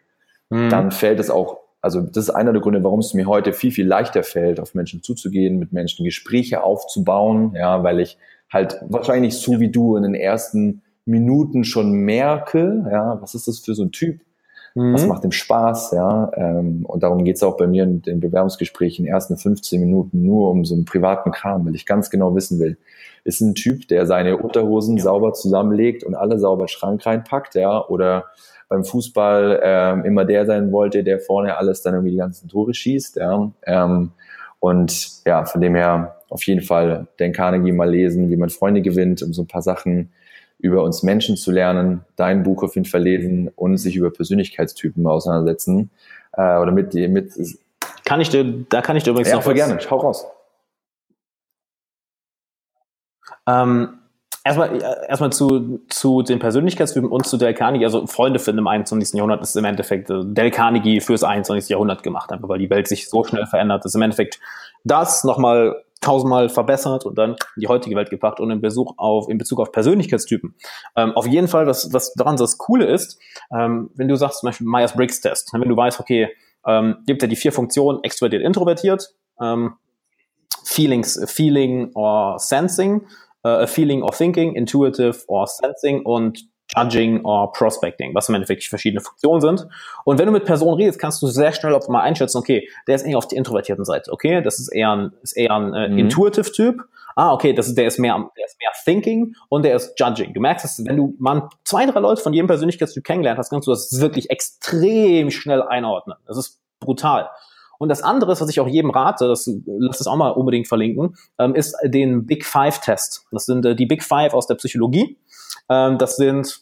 mhm. dann fällt es auch also das ist einer der Gründe, warum es mir heute viel, viel leichter fällt, auf Menschen zuzugehen, mit Menschen Gespräche aufzubauen, ja, weil ich halt wahrscheinlich so wie du in den ersten Minuten schon merke, ja, was ist das für so ein Typ? Mhm. Was macht dem Spaß, ja? Ähm, und darum geht's auch bei mir in den Bewerbungsgesprächen, in den ersten 15 Minuten nur um so einen privaten Kram, weil ich ganz genau wissen will, ist ein Typ, der seine Unterhosen ja. sauber zusammenlegt und alle sauber Schrank reinpackt, ja, oder beim Fußball ähm, immer der sein wollte, der vorne alles dann irgendwie die ganzen Tore schießt. Ja. Ähm, und ja, von dem her auf jeden Fall den Carnegie mal lesen, wie man Freunde gewinnt, um so ein paar Sachen über uns Menschen zu lernen, dein Buch auf jeden Fall lesen und sich über Persönlichkeitstypen auseinandersetzen. Äh, oder mit, mit kann ich dir, da kann ich dir übrigens ja, noch voll gerne, schau raus. Ähm, Erstmal, äh, erstmal zu, zu den Persönlichkeitstypen und zu Del Carnegie. Also Freunde finden im 21. Jahrhundert ist im Endeffekt äh, Del Carnegie fürs 21. Jahrhundert gemacht, einfach weil die Welt sich so schnell verändert. Das ist im Endeffekt das nochmal tausendmal verbessert und dann in die heutige Welt gepackt und in Bezug auf, in Bezug auf Persönlichkeitstypen. Ähm, auf jeden Fall, was, was daran das Coole ist, ähm, wenn du sagst zum Beispiel Myers-Briggs-Test, wenn du weißt, okay, ähm, gibt ja die vier Funktionen extrovertiert, introvertiert, ähm, Feelings, Feeling or Sensing, a feeling or thinking, intuitive or sensing und Judging or Prospecting, was im Endeffekt verschiedene Funktionen sind. Und wenn du mit Personen redest, kannst du sehr schnell auf mal einschätzen, okay, der ist eher auf der introvertierten Seite, okay, das ist eher ein, ist eher ein äh, mhm. Intuitive-Typ. Ah, okay, das ist, der ist mehr, der ist mehr Thinking und der ist Judging. Du merkst, dass wenn du mal zwei, drei Leute von jedem Persönlichkeitstyp kennengelernt hast, kannst du das wirklich extrem schnell einordnen. Das ist brutal. Und das andere, was ich auch jedem rate, das lass es auch mal unbedingt verlinken, ähm, ist den Big Five Test. Das sind äh, die Big Five aus der Psychologie. Ähm, das sind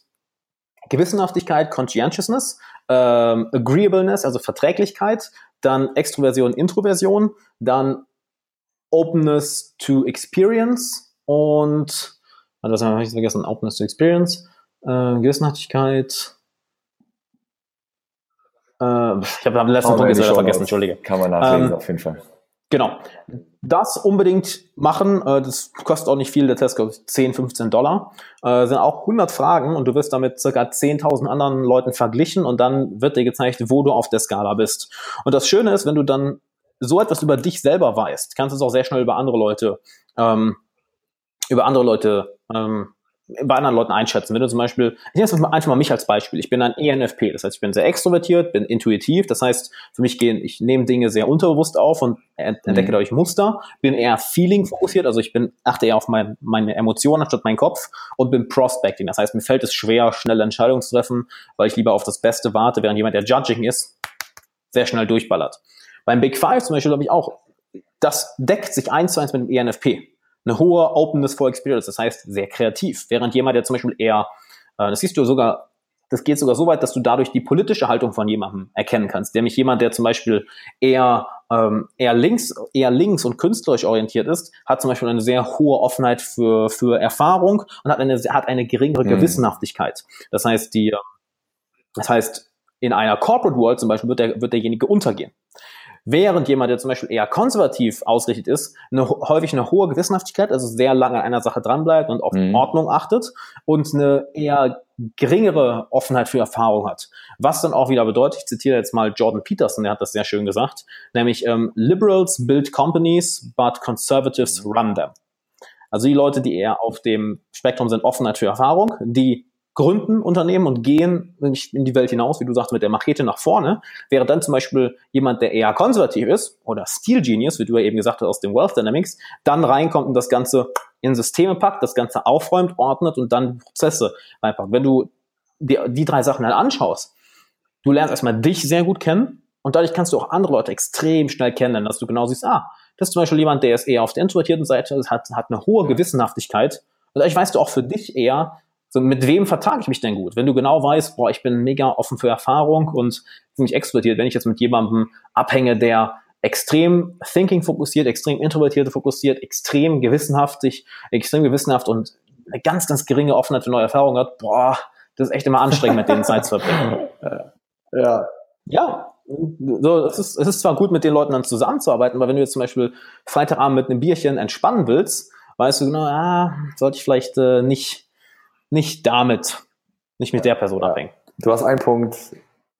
Gewissenhaftigkeit, Conscientiousness, ähm, Agreeableness, also Verträglichkeit, dann Extroversion, Introversion, dann Openness to Experience und, was habe ich vergessen? Openness to Experience, äh, Gewissenhaftigkeit, äh, ich habe den letzten Punkt jetzt vergessen, entschuldige. Kann man nachlesen, ähm, auf jeden Fall. Genau. Das unbedingt machen, äh, das kostet auch nicht viel, der Test kostet 10, 15 Dollar. Äh, sind auch 100 Fragen und du wirst damit circa 10.000 anderen Leuten verglichen und dann wird dir gezeigt, wo du auf der Skala bist. Und das Schöne ist, wenn du dann so etwas über dich selber weißt, kannst du es auch sehr schnell über andere Leute, ähm, über andere Leute ähm, bei anderen Leuten einschätzen. Wenn du zum Beispiel, ich nehme einfach mal mich als Beispiel. Ich bin ein ENFP, das heißt, ich bin sehr extrovertiert, bin intuitiv, das heißt, für mich gehen, ich nehme Dinge sehr unterbewusst auf und entdecke mhm. dadurch Muster, bin eher Feeling fokussiert, also ich bin, achte eher auf mein, meine Emotionen anstatt meinen Kopf und bin Prospecting. Das heißt, mir fällt es schwer, schnelle Entscheidungen zu treffen, weil ich lieber auf das Beste warte, während jemand, der Judging ist, sehr schnell durchballert. Beim Big Five zum Beispiel glaube ich auch, das deckt sich eins zu eins mit dem ENFP eine hohe Openness for Experience, das heißt sehr kreativ. Während jemand, der zum Beispiel eher, äh, das siehst du sogar, das geht sogar so weit, dass du dadurch die politische Haltung von jemandem erkennen kannst. Nämlich jemand, der zum Beispiel eher, ähm, eher links, eher links und künstlerisch orientiert ist, hat zum Beispiel eine sehr hohe Offenheit für, für Erfahrung und hat eine, hat eine geringere mhm. Gewissenhaftigkeit. Das heißt, die, das heißt, in einer Corporate World zum Beispiel wird, der, wird derjenige untergehen. Während jemand, der zum Beispiel eher konservativ ausgerichtet ist, eine, häufig eine hohe Gewissenhaftigkeit, also sehr lange an einer Sache dranbleibt und auf mhm. Ordnung achtet und eine eher geringere Offenheit für Erfahrung hat. Was dann auch wieder bedeutet, ich zitiere jetzt mal Jordan Peterson, der hat das sehr schön gesagt, nämlich ähm, Liberals build companies, but conservatives run them. Also die Leute, die eher auf dem Spektrum sind, Offenheit für Erfahrung, die gründen Unternehmen und gehen in die Welt hinaus, wie du sagst, mit der Machete nach vorne, wäre dann zum Beispiel jemand, der eher konservativ ist oder Steel Genius, wie du ja eben gesagt hast, aus dem Wealth Dynamics, dann reinkommt und das Ganze in Systeme packt, das Ganze aufräumt, ordnet und dann Prozesse reinpackt. Wenn du dir die drei Sachen halt anschaust, du lernst erstmal dich sehr gut kennen und dadurch kannst du auch andere Leute extrem schnell kennen, dass du genau siehst, ah, das ist zum Beispiel jemand, der ist eher auf der introvertierten Seite, hat, hat eine hohe Gewissenhaftigkeit. Und dadurch weißt du auch für dich eher, so, mit wem vertrage ich mich denn gut? Wenn du genau weißt, boah, ich bin mega offen für Erfahrung und ziemlich extrovertiert, wenn ich jetzt mit jemandem abhänge, der extrem thinking fokussiert, extrem introvertiert fokussiert, extrem gewissenhaftig, extrem gewissenhaft und eine ganz, ganz geringe Offenheit für neue Erfahrungen hat, boah, das ist echt immer anstrengend, mit denen Zeit zu verbringen. Ja. Ja. So, es ist, es ist zwar gut, mit den Leuten dann zusammenzuarbeiten, aber wenn du jetzt zum Beispiel Freitagabend mit einem Bierchen entspannen willst, weißt du genau, ah, sollte ich vielleicht äh, nicht nicht damit, nicht mit der Person abhängen. Du hast einen Punkt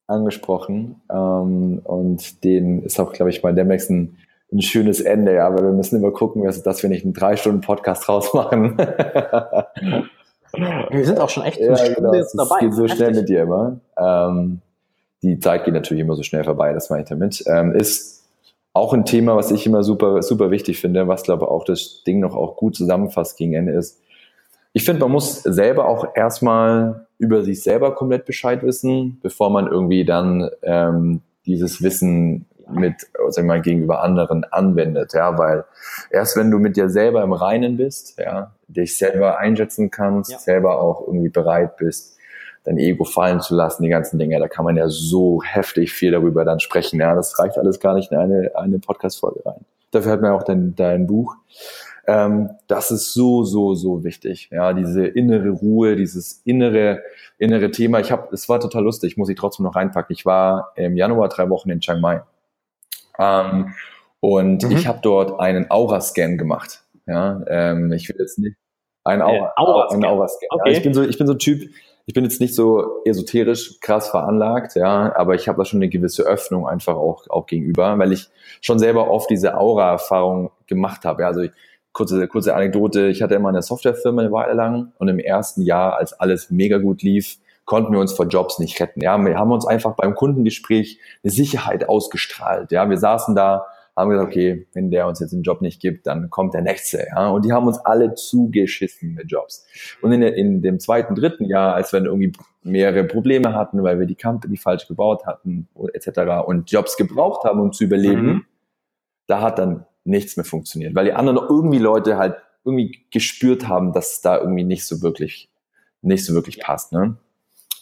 angesprochen ähm, und den ist auch, glaube ich, bei Demex ein, ein schönes Ende, ja, aber wir müssen immer gucken, dass wir nicht einen drei Stunden Podcast rausmachen. wir sind auch schon echt ja, genau, jetzt dabei. Es geht so schnell mit dir immer. Ähm, die Zeit geht natürlich immer so schnell vorbei, das meine ich damit. Ähm, ist auch ein Thema, was ich immer super, super wichtig finde, was glaube ich auch das Ding noch auch gut zusammenfasst gegen Ende ist ich finde, man muss selber auch erstmal über sich selber komplett Bescheid wissen, bevor man irgendwie dann ähm, dieses Wissen mit, sag ich mal, gegenüber anderen anwendet, ja, weil erst wenn du mit dir selber im Reinen bist, ja, dich selber einschätzen kannst, ja. selber auch irgendwie bereit bist, dein Ego fallen zu lassen, die ganzen Dinge, da kann man ja so heftig viel darüber dann sprechen, ja, das reicht alles gar nicht in eine, eine Podcast-Folge rein. Dafür hat man auch dein, dein Buch. Ähm, das ist so, so, so wichtig. Ja, diese innere Ruhe, dieses innere, innere Thema. Ich habe, es war total lustig, muss ich trotzdem noch reinpacken. Ich war im Januar drei Wochen in Chiang Mai. Ähm, und mhm. ich habe dort einen Aura-Scan gemacht. Ja, ähm, ich will jetzt nicht ein Aura, Aura, ein Aura-Scan. Okay. Ja, ich bin so, ich bin so ein Typ. Ich bin jetzt nicht so esoterisch krass veranlagt, ja, aber ich habe da schon eine gewisse Öffnung einfach auch, auch gegenüber, weil ich schon selber oft diese Aura-Erfahrung gemacht habe. Ja, also ich, kurze, kurze Anekdote, ich hatte immer eine Softwarefirma eine Weile lang und im ersten Jahr, als alles mega gut lief, konnten wir uns vor Jobs nicht retten. Ja, wir haben uns einfach beim Kundengespräch eine Sicherheit ausgestrahlt. Ja, wir saßen da, haben gesagt, okay, wenn der uns jetzt den Job nicht gibt, dann kommt der nächste. Ja, und die haben uns alle zugeschissen mit Jobs. Und in, in dem zweiten, dritten Jahr, als wir irgendwie mehrere Probleme hatten, weil wir die Company falsch gebaut hatten, etc. und Jobs gebraucht haben, um zu überleben, mhm. da hat dann nichts mehr funktioniert, weil die anderen irgendwie Leute halt irgendwie gespürt haben, dass es da irgendwie nicht so wirklich, nicht so wirklich passt. Ne?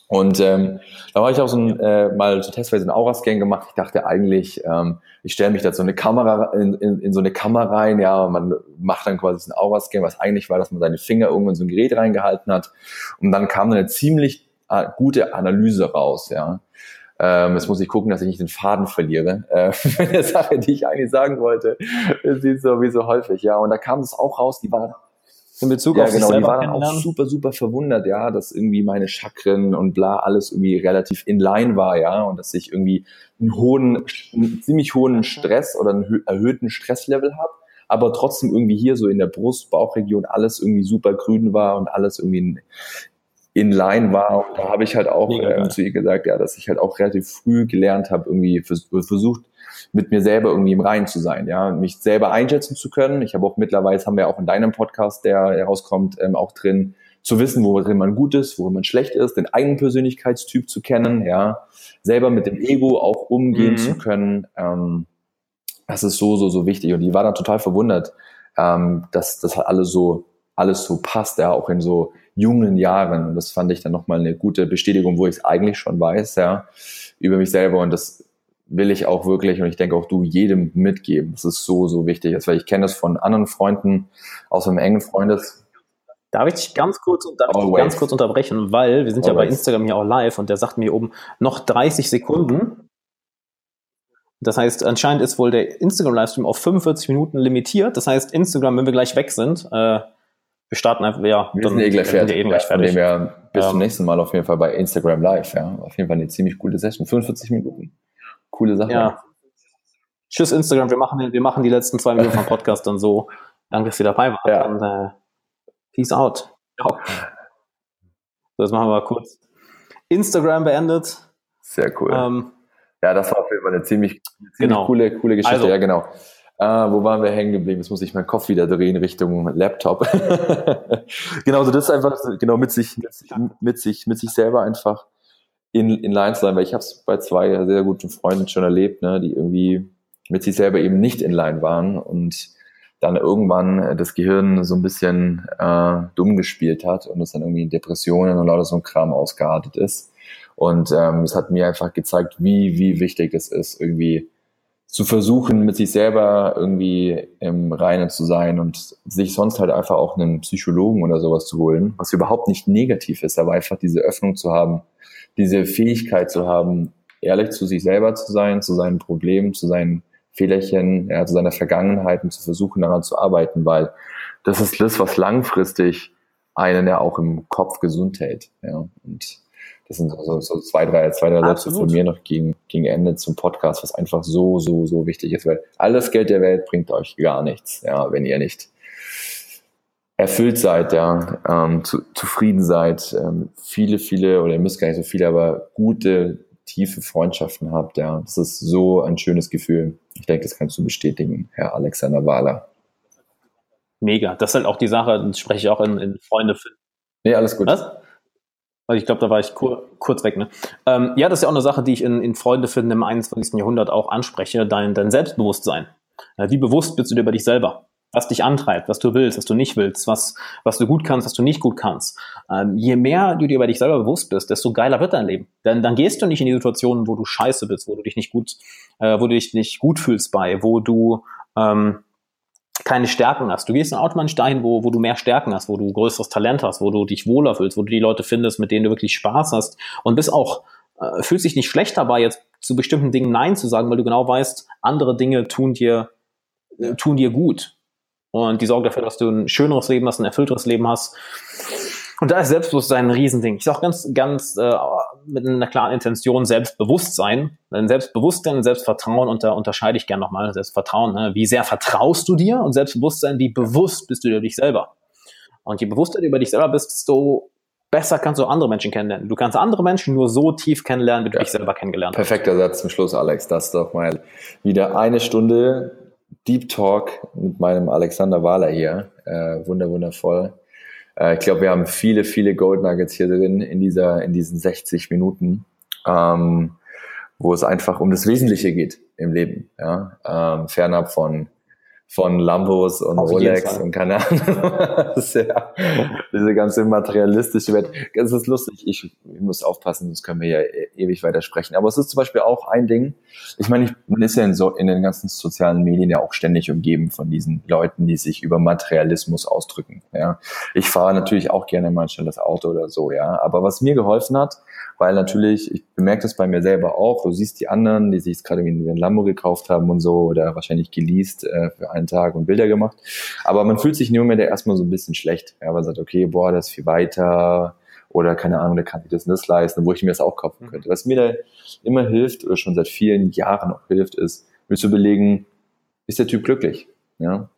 Und ähm, da habe ich auch so ein, äh, mal so testweise einen Aura-Scan gemacht. Ich dachte eigentlich, ähm, ich stelle mich da so eine Kamera in, in, in so eine Kamera rein, ja, und man macht dann quasi so einen Aura-Scan, was eigentlich war, dass man seine Finger irgendwo in so ein Gerät reingehalten hat. Und dann kam eine ziemlich äh, gute Analyse raus, ja. Ähm, jetzt muss ich gucken, dass ich nicht den Faden verliere. Äh, eine Sache, die ich eigentlich sagen wollte. Sieht so wie so häufig, ja. Und da kam es auch raus, die war in Bezug ja, auf genau, die war dann auch super, super verwundert, ja, dass irgendwie meine Chakren und bla alles irgendwie relativ in line war, ja, und dass ich irgendwie einen hohen, einen ziemlich hohen Stress oder einen erhöhten Stresslevel habe, aber trotzdem irgendwie hier so in der Brust, Bauchregion alles irgendwie super grün war und alles irgendwie in line war. Und da habe ich halt auch äh, zu ihr gesagt, ja, dass ich halt auch relativ früh gelernt habe, irgendwie vers versucht, mit mir selber irgendwie im Reinen zu sein, ja, mich selber einschätzen zu können. Ich habe auch mittlerweile, haben wir auch in deinem Podcast, der herauskommt, ähm, auch drin, zu wissen, worin man gut ist, worin man schlecht ist, den eigenen Persönlichkeitstyp zu kennen, ja, selber mit dem Ego auch umgehen mhm. zu können. Ähm, das ist so, so, so wichtig. Und die war dann total verwundert, ähm, dass das alles so, alles so passt, ja, auch in so jungen Jahren. Und das fand ich dann nochmal eine gute Bestätigung, wo ich es eigentlich schon weiß, ja, über mich selber. Und das will ich auch wirklich, und ich denke auch du, jedem mitgeben. Das ist so, so wichtig. Also, weil ich kenne das von anderen Freunden aus einem engen Freundes. Darf ich dich ganz kurz, darf ich ganz kurz unterbrechen, weil wir sind Always. ja bei Instagram hier auch live und der sagt mir oben noch 30 Sekunden. Das heißt, anscheinend ist wohl der Instagram-Livestream auf 45 Minuten limitiert. Das heißt, Instagram, wenn wir gleich weg sind, äh, wir starten einfach, ja, wir sind eh gleich fertig. Eh gleich fertig. Wir bis ähm, zum nächsten Mal auf jeden Fall bei Instagram Live. Ja, auf jeden Fall eine ziemlich coole Session. 45 Minuten. Coole Sache. Ja. Tschüss Instagram. Wir machen, wir machen die letzten zwei Minuten vom Podcast dann so. Danke, dass ihr dabei wart. Ja. Und, äh, peace out. Ciao. Das machen wir kurz. Instagram beendet. Sehr cool. Ähm, ja, das war auf jeden Fall eine ziemlich, ziemlich genau. coole, coole Geschichte. Also, ja, genau. Äh, wo waren wir hängen geblieben? Jetzt muss ich meinen Kopf wieder drehen Richtung Laptop. genau, so das ist einfach genau mit sich, mit sich, mit sich, mit sich selber einfach in, in Line zu sein, weil ich habe es bei zwei sehr guten Freunden schon erlebt, ne, die irgendwie mit sich selber eben nicht in Line waren und dann irgendwann das Gehirn so ein bisschen äh, dumm gespielt hat und es dann irgendwie in Depressionen und lauter so ein Kram ausgeartet ist. Und ähm, es hat mir einfach gezeigt, wie, wie wichtig es ist, irgendwie zu versuchen, mit sich selber irgendwie im Reinen zu sein und sich sonst halt einfach auch einen Psychologen oder sowas zu holen, was überhaupt nicht negativ ist, aber einfach diese Öffnung zu haben, diese Fähigkeit zu haben, ehrlich zu sich selber zu sein, zu seinen Problemen, zu seinen Fehlerchen, ja, zu seiner Vergangenheit und zu versuchen, daran zu arbeiten, weil das ist das, was langfristig einen ja auch im Kopf gesund hält. Ja. Und das sind so, so zwei, drei, zwei, drei Sätze von mir noch gegen, gegen Ende zum Podcast, was einfach so, so, so wichtig ist, weil alles Geld der Welt bringt euch gar nichts, ja, wenn ihr nicht erfüllt seid, ja, ähm, zu, zufrieden seid, ähm, viele, viele, oder ihr müsst gar nicht so viele, aber gute, tiefe Freundschaften habt, ja. Das ist so ein schönes Gefühl. Ich denke, das kannst du bestätigen, Herr Alexander Wahler. Mega. Das ist halt auch die Sache, das spreche ich auch in, in Freunde finden. Nee, alles gut. Was? Ich glaube, da war ich kur kurz weg. Ne? Ähm, ja, das ist ja auch eine Sache, die ich in, in Freunde finden im 21. Jahrhundert auch anspreche, dein, dein Selbstbewusstsein. Wie bewusst bist du dir über dich selber? Was dich antreibt, was du willst, was du nicht willst, was, was du gut kannst, was du nicht gut kannst. Ähm, je mehr du dir über dich selber bewusst bist, desto geiler wird dein Leben. Denn dann gehst du nicht in die Situationen, wo du scheiße bist, wo du dich nicht gut, äh, wo du dich nicht gut fühlst bei, wo du ähm, keine Stärken hast. Du gehst dann automatisch dahin, wo, wo du mehr Stärken hast, wo du größeres Talent hast, wo du dich wohler fühlst, wo du die Leute findest, mit denen du wirklich Spaß hast und bist auch, äh, fühlst dich nicht schlecht dabei, jetzt zu bestimmten Dingen Nein zu sagen, weil du genau weißt, andere Dinge tun dir, äh, tun dir gut. Und die sorgen dafür, dass du ein schöneres Leben hast, ein erfüllteres Leben hast. Und da ist Selbstbewusstsein ein Riesending. Ich sage ganz, ganz äh, mit einer klaren Intention Selbstbewusstsein. Denn Selbstbewusstsein und Selbstvertrauen unter, unterscheide ich gerne nochmal. Selbstvertrauen, ne? wie sehr vertraust du dir? Und Selbstbewusstsein, wie bewusst bist du dir dich selber? Und je bewusster du über dich selber bist, desto besser kannst du andere Menschen kennenlernen. Du kannst andere Menschen nur so tief kennenlernen, wie du ja. dich selber kennengelernt hast. Perfekter Satz zum Schluss, Alex. Das ist doch mal wieder eine Stunde Deep Talk mit meinem Alexander Wahler hier. Äh, wunder, wundervoll. Äh, ich glaube, wir haben viele, viele Gold Nuggets hier drin in dieser, in diesen 60 Minuten, ähm, wo es einfach um das Wesentliche geht im Leben, ja, ähm, fernab von von Lambos und Auf Rolex und keine Ahnung. ja, diese ganze materialistische Welt. Es ist lustig, ich, ich, muss aufpassen, sonst können wir ja e-, ewig weitersprechen. Aber es ist zum Beispiel auch ein Ding, ich meine, ich, man ist ja in, so, in den ganzen sozialen Medien ja auch ständig umgeben von diesen Leuten, die sich über Materialismus ausdrücken. Ja. Ich fahre natürlich auch gerne mal ein schnelles Auto oder so, ja. Aber was mir geholfen hat, weil natürlich, ich bemerke das bei mir selber auch, du siehst die anderen, die sich gerade wie ein Lambo gekauft haben und so oder wahrscheinlich geleast äh, für einen Tag und Bilder gemacht. Aber man fühlt sich nur mehr der erstmal so ein bisschen schlecht. Ja, man sagt, okay, boah, das ist viel weiter oder keine Ahnung, der kann sich das und das leisten, wo ich mir das auch kaufen mhm. könnte. Was mir da immer hilft oder schon seit vielen Jahren auch hilft, ist, mir zu überlegen, ist der Typ glücklich? Ja?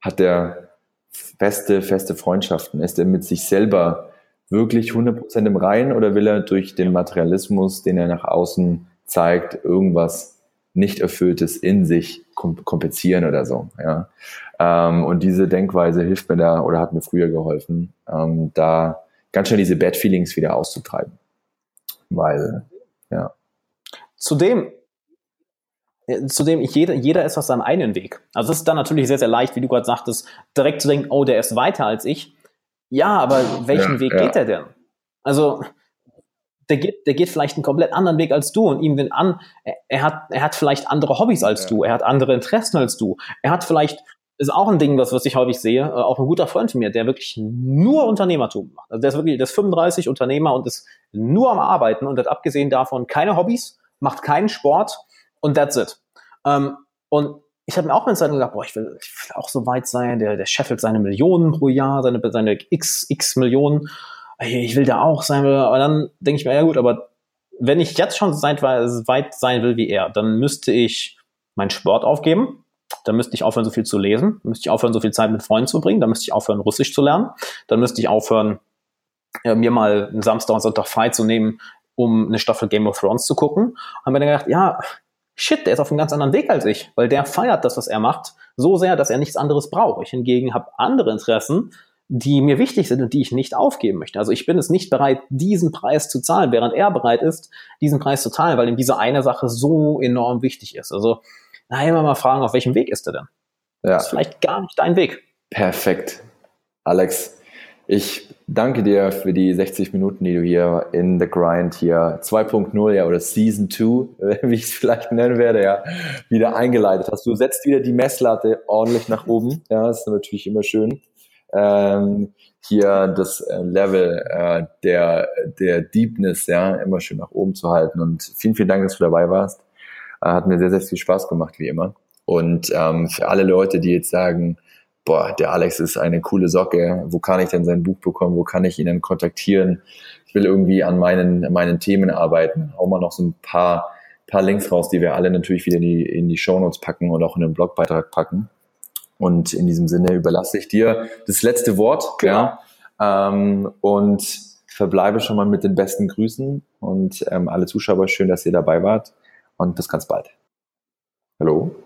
Hat der feste, feste Freundschaften? Ist er mit sich selber wirklich 100% im Reinen oder will er durch den Materialismus, den er nach außen zeigt, irgendwas nicht Erfülltes in sich kompensieren oder so. Ja. Ähm, und diese Denkweise hilft mir da oder hat mir früher geholfen, ähm, da ganz schnell diese Bad Feelings wieder auszutreiben. Weil, ja. Zudem, zudem, jeder, jeder ist auf seinem eigenen Weg. Also es ist dann natürlich sehr, sehr leicht, wie du gerade sagtest, direkt zu denken, oh, der ist weiter als ich. Ja, aber welchen ja, Weg ja. geht er denn? Also, der geht, der geht vielleicht einen komplett anderen Weg als du und ihm will an, er, er hat, er hat vielleicht andere Hobbys als ja. du, er hat andere Interessen als du, er hat vielleicht, ist auch ein Ding, was, was ich häufig sehe, äh, auch ein guter Freund von mir, der wirklich nur Unternehmertum macht. Also der ist wirklich, der ist 35 Unternehmer und ist nur am Arbeiten und hat abgesehen davon keine Hobbys, macht keinen Sport und that's it. Ähm, und ich habe mir auch mit Zeit gedacht, boah, ich will, ich will auch so weit sein, der, der scheffelt seine Millionen pro Jahr, seine, seine x, x Millionen. Ich will da auch sein. Aber dann denke ich mir, ja gut, aber wenn ich jetzt schon weit, weit sein will wie er, dann müsste ich meinen Sport aufgeben. Dann müsste ich aufhören, so viel zu lesen. Dann müsste ich aufhören, so viel Zeit mit Freunden zu bringen. Dann müsste ich aufhören, Russisch zu lernen. Dann müsste ich aufhören, ja, mir mal einen Samstag und Sonntag frei zu nehmen, um eine Staffel Game of Thrones zu gucken. Haben wir dann gedacht, ja, shit, der ist auf einem ganz anderen Weg als ich, weil der feiert das, was er macht, so sehr, dass er nichts anderes braucht. Ich hingegen habe andere Interessen, die mir wichtig sind und die ich nicht aufgeben möchte. Also ich bin es nicht bereit, diesen Preis zu zahlen, während er bereit ist, diesen Preis zu zahlen, weil ihm diese eine Sache so enorm wichtig ist. Also, na, immer mal fragen, auf welchem Weg ist er denn? Ja. Das ist vielleicht gar nicht dein Weg. Perfekt. Alex, ich danke dir für die 60 Minuten, die du hier in The Grind hier 2.0 ja oder Season 2, wie ich es vielleicht nennen werde, ja, wieder eingeleitet hast. Du setzt wieder die Messlatte ordentlich nach oben. Ja, ist natürlich immer schön ähm, hier das äh, Level äh, der, der Deepness ja immer schön nach oben zu halten. Und vielen, vielen Dank, dass du dabei warst. Äh, hat mir sehr, sehr viel Spaß gemacht, wie immer. Und ähm, für alle Leute, die jetzt sagen, boah, der Alex ist eine coole Socke, wo kann ich denn sein Buch bekommen, wo kann ich ihn denn kontaktieren? Ich will irgendwie an meinen, meinen Themen arbeiten. Hau mal noch so ein paar, paar Links raus, die wir alle natürlich wieder in die, in die Shownotes packen und auch in den Blogbeitrag packen. Und in diesem Sinne überlasse ich dir das letzte Wort. Ja. ja ähm, und verbleibe schon mal mit den besten Grüßen und ähm, alle Zuschauer, schön, dass ihr dabei wart und bis ganz bald. Hallo?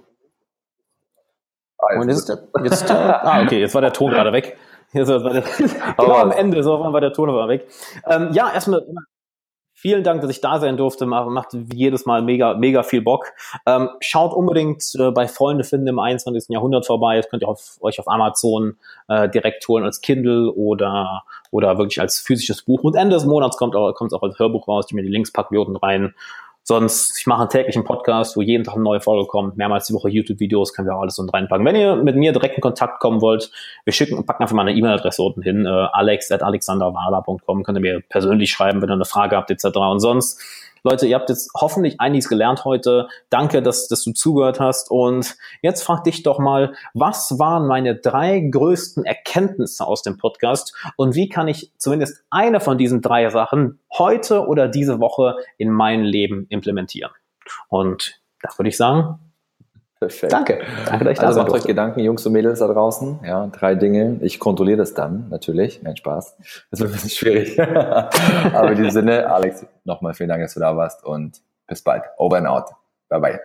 Ah, und jetzt, jetzt, jetzt, ah, okay, jetzt war der Ton gerade weg. Jetzt war der, genau am Ende, so war der Ton aber weg. Ähm, ja, erstmal Vielen Dank, dass ich da sein durfte. Macht jedes Mal mega, mega viel Bock. Ähm, schaut unbedingt äh, bei Freunde finden im 21. Jahrhundert vorbei. Das könnt ihr auf, euch auf Amazon äh, direkt holen als Kindle oder, oder wirklich als physisches Buch. Und Ende des Monats kommt auch, kommt auch als Hörbuch raus. Ich mir die Links packen wir unten rein. Sonst, ich mache einen täglichen Podcast, wo jeden Tag eine neue Folge kommt, mehrmals die Woche YouTube-Videos, können wir auch alles unten reinpacken. Wenn ihr mit mir direkt in Kontakt kommen wollt, wir schicken, packen einfach mal eine E-Mail-Adresse unten hin, äh, alex.alexanderwala.com, könnt ihr mir persönlich schreiben, wenn ihr eine Frage habt, etc. Und sonst Leute, ihr habt jetzt hoffentlich einiges gelernt heute. Danke, dass, dass du zugehört hast. Und jetzt frag dich doch mal, was waren meine drei größten Erkenntnisse aus dem Podcast und wie kann ich zumindest eine von diesen drei Sachen heute oder diese Woche in mein Leben implementieren? Und da würde ich sagen, Perfekt. Danke. Danke, dass ich also macht euch Gedanken, Jungs und Mädels da draußen. Ja, drei Dinge. Ich kontrolliere das dann, natürlich. Nein, Spaß. Das wird ein bisschen schwierig. Aber in diesem Sinne, Alex, nochmal vielen Dank, dass du da warst und bis bald. Over and out. Bye bye.